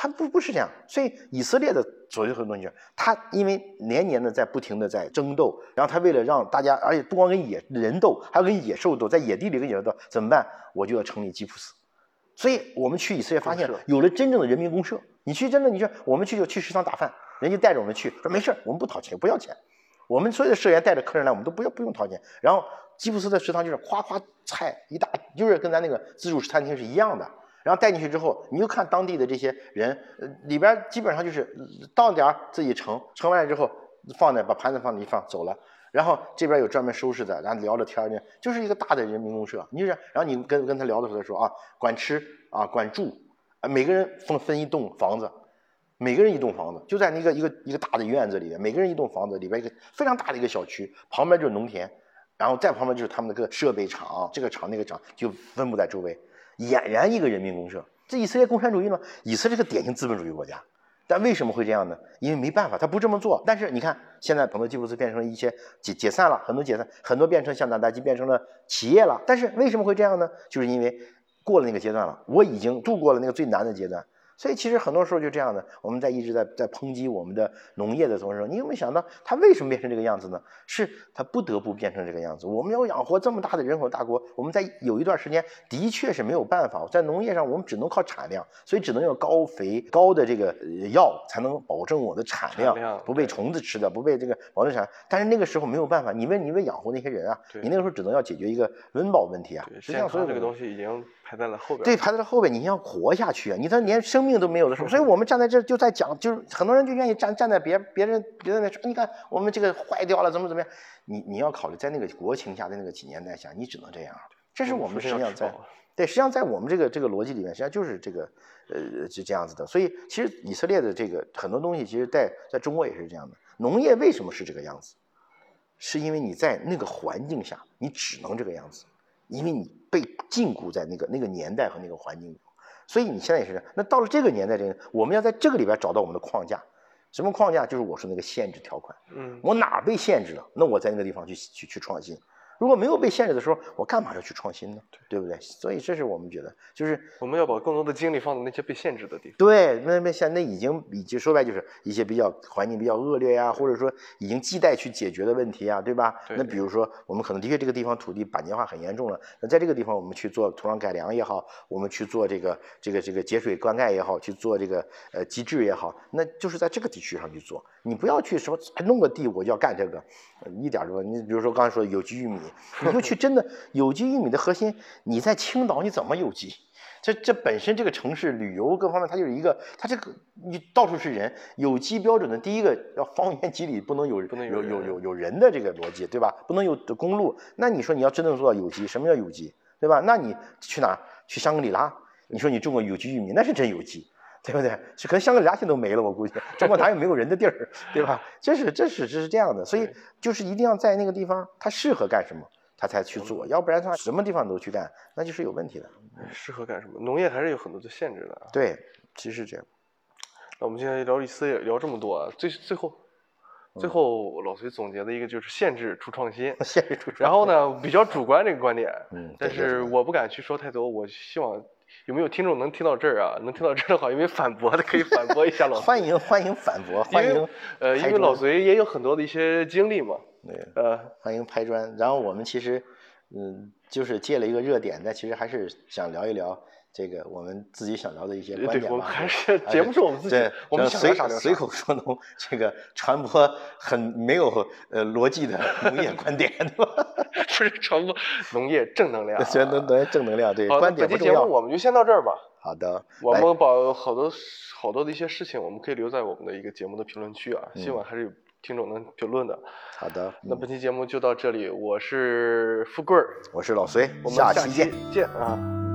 它不不是这样，所以以色列的所谓很多东西，他因为年年的在不停的在争斗，然后他为了让大家，而且不光跟野人斗，还要跟野兽斗，在野地里跟野兽斗，怎么办？我就要成立吉普斯。所以我们去以色列发现有了真正的人民公社。你去真的，你说我们去就去食堂打饭，人家带着我们去，说没事我们不掏钱，不要钱。我们所有的社员带着客人来，我们都不要不用掏钱。然后吉普斯的食堂就是夸夸菜一大，就是跟咱那个自助餐厅是一样的。然后带进去之后，你就看当地的这些人，呃，里边基本上就是到点儿自己盛，盛完了之后放那，把盘子放那一放走了。然后这边有专门收拾的，然后聊着天呢，就是一个大的人民公社。你就是，然后你跟跟他聊的时候说啊，管吃啊，管住，啊，每个人分分一栋房子，每个人一栋房子，就在那个一个一个大的院子里面，每个人一栋房子里边一个非常大的一个小区，旁边就是农田，然后再旁边就是他们那个设备厂，这个厂那个厂就分布在周围。俨然一个人民公社，这以色列共产主义呢？以色列是典型资本主义国家，但为什么会这样呢？因为没办法，他不这么做。但是你看，现在很多吉布斯变成了一些解解散了，很多解散，很多变成像纳达基变成了企业了。但是为什么会这样呢？就是因为过了那个阶段了，我已经度过了那个最难的阶段。所以其实很多时候就这样的，我们在一直在在抨击我们的农业的同时，你有没有想到它为什么变成这个样子呢？是它不得不变成这个样子。我们要养活这么大的人口大国，我们在有一段时间的确是没有办法，在农业上我们只能靠产量，所以只能用高肥高的这个药才能保证我的产量不被虫子吃掉，不被这个保证产。但是那个时候没有办法，你为你为养活那些人啊，你那个时候只能要解决一个温饱问题啊。实际上，所有这个东西已经。排在了后边，对，排在了后边。你要活下去啊！你他连生命都没有的时候，所以我们站在这就在讲，就是很多人就愿意站站在别别人别人那说，你看我们这个坏掉了，怎么怎么样？你你要考虑在那个国情下的那个几年代下，你只能这样。这是我们实际上在对，实际上在我们这个这个逻辑里面，实际上就是这个呃就这样子的。所以其实以色列的这个很多东西，其实在在中国也是这样的。农业为什么是这个样子？是因为你在那个环境下，你只能这个样子。因为你被禁锢在那个那个年代和那个环境里，所以你现在也是这样。那到了这个年代，这个我们要在这个里边找到我们的框架，什么框架？就是我说那个限制条款。嗯，我哪被限制了？那我在那个地方去去去创新。如果没有被限制的时候，我干嘛要去创新呢？对不对？所以这是我们觉得，就是我们要把更多的精力放在那些被限制的地方。对，那那现在已经已经说白就是一些比较环境比较恶劣呀，或者说已经亟待去解决的问题啊，对吧？那比如说我们可能的确这个地方土地板结化很严重了，那在这个地方我们去做土壤改良也好，我们去做这个这个这个节水灌溉也好，去做这个呃机制也好，那就是在这个地区上去做。你不要去说弄个地我就要干这个，一点都你比如说刚才说有机玉米，你就去真的有机玉米的核心，你在青岛你怎么有机？这这本身这个城市旅游各方面它就是一个，它这个你到处是人，有机标准的第一个要方圆几里不能有不能有有有有人的这个逻辑对吧？不能有公路，那你说你要真正做到有机，什么叫有机对吧？那你去哪？去香格里拉？你说你种个有机玉米，那是真有机。对不对？是可能香格里拉现在都没了，我估计中国哪有没有人的地儿，对吧？这是这是这是这样的，所以就是一定要在那个地方，他适合干什么，他才去做，要不然他什么地方都去干，那就是有问题的。适合干什么？农业还是有很多的限制的。对，其实这样。那我们今天聊思也聊这么多，最最后最后老隋总结的一个就是限制出创新，限制出。然后呢，比较主观这个观点，嗯，但是我不敢去说太多，我希望。有没有听众能听到这儿啊？能听到这儿的话，有没有反驳的可以反驳一下老？欢迎欢迎反驳，欢迎呃，因为老隋也有很多的一些经历嘛。对，呃，欢迎拍砖。然后我们其实嗯，就是借了一个热点，但其实还是想聊一聊。这个我们自己想聊的一些观点吧，还是节目是我们自己，我们随随口说农，这个传播很没有呃逻辑的农业观点，对吧？不是传播农业正能量，正能能正能量，对观点不重要。节目我们就先到这儿吧。好的，我们把好多好多的一些事情，我们可以留在我们的一个节目的评论区啊，希望还是有听众能评论的。好的，那本期节目就到这里，我是富贵儿，我是老隋，我们下期见见啊。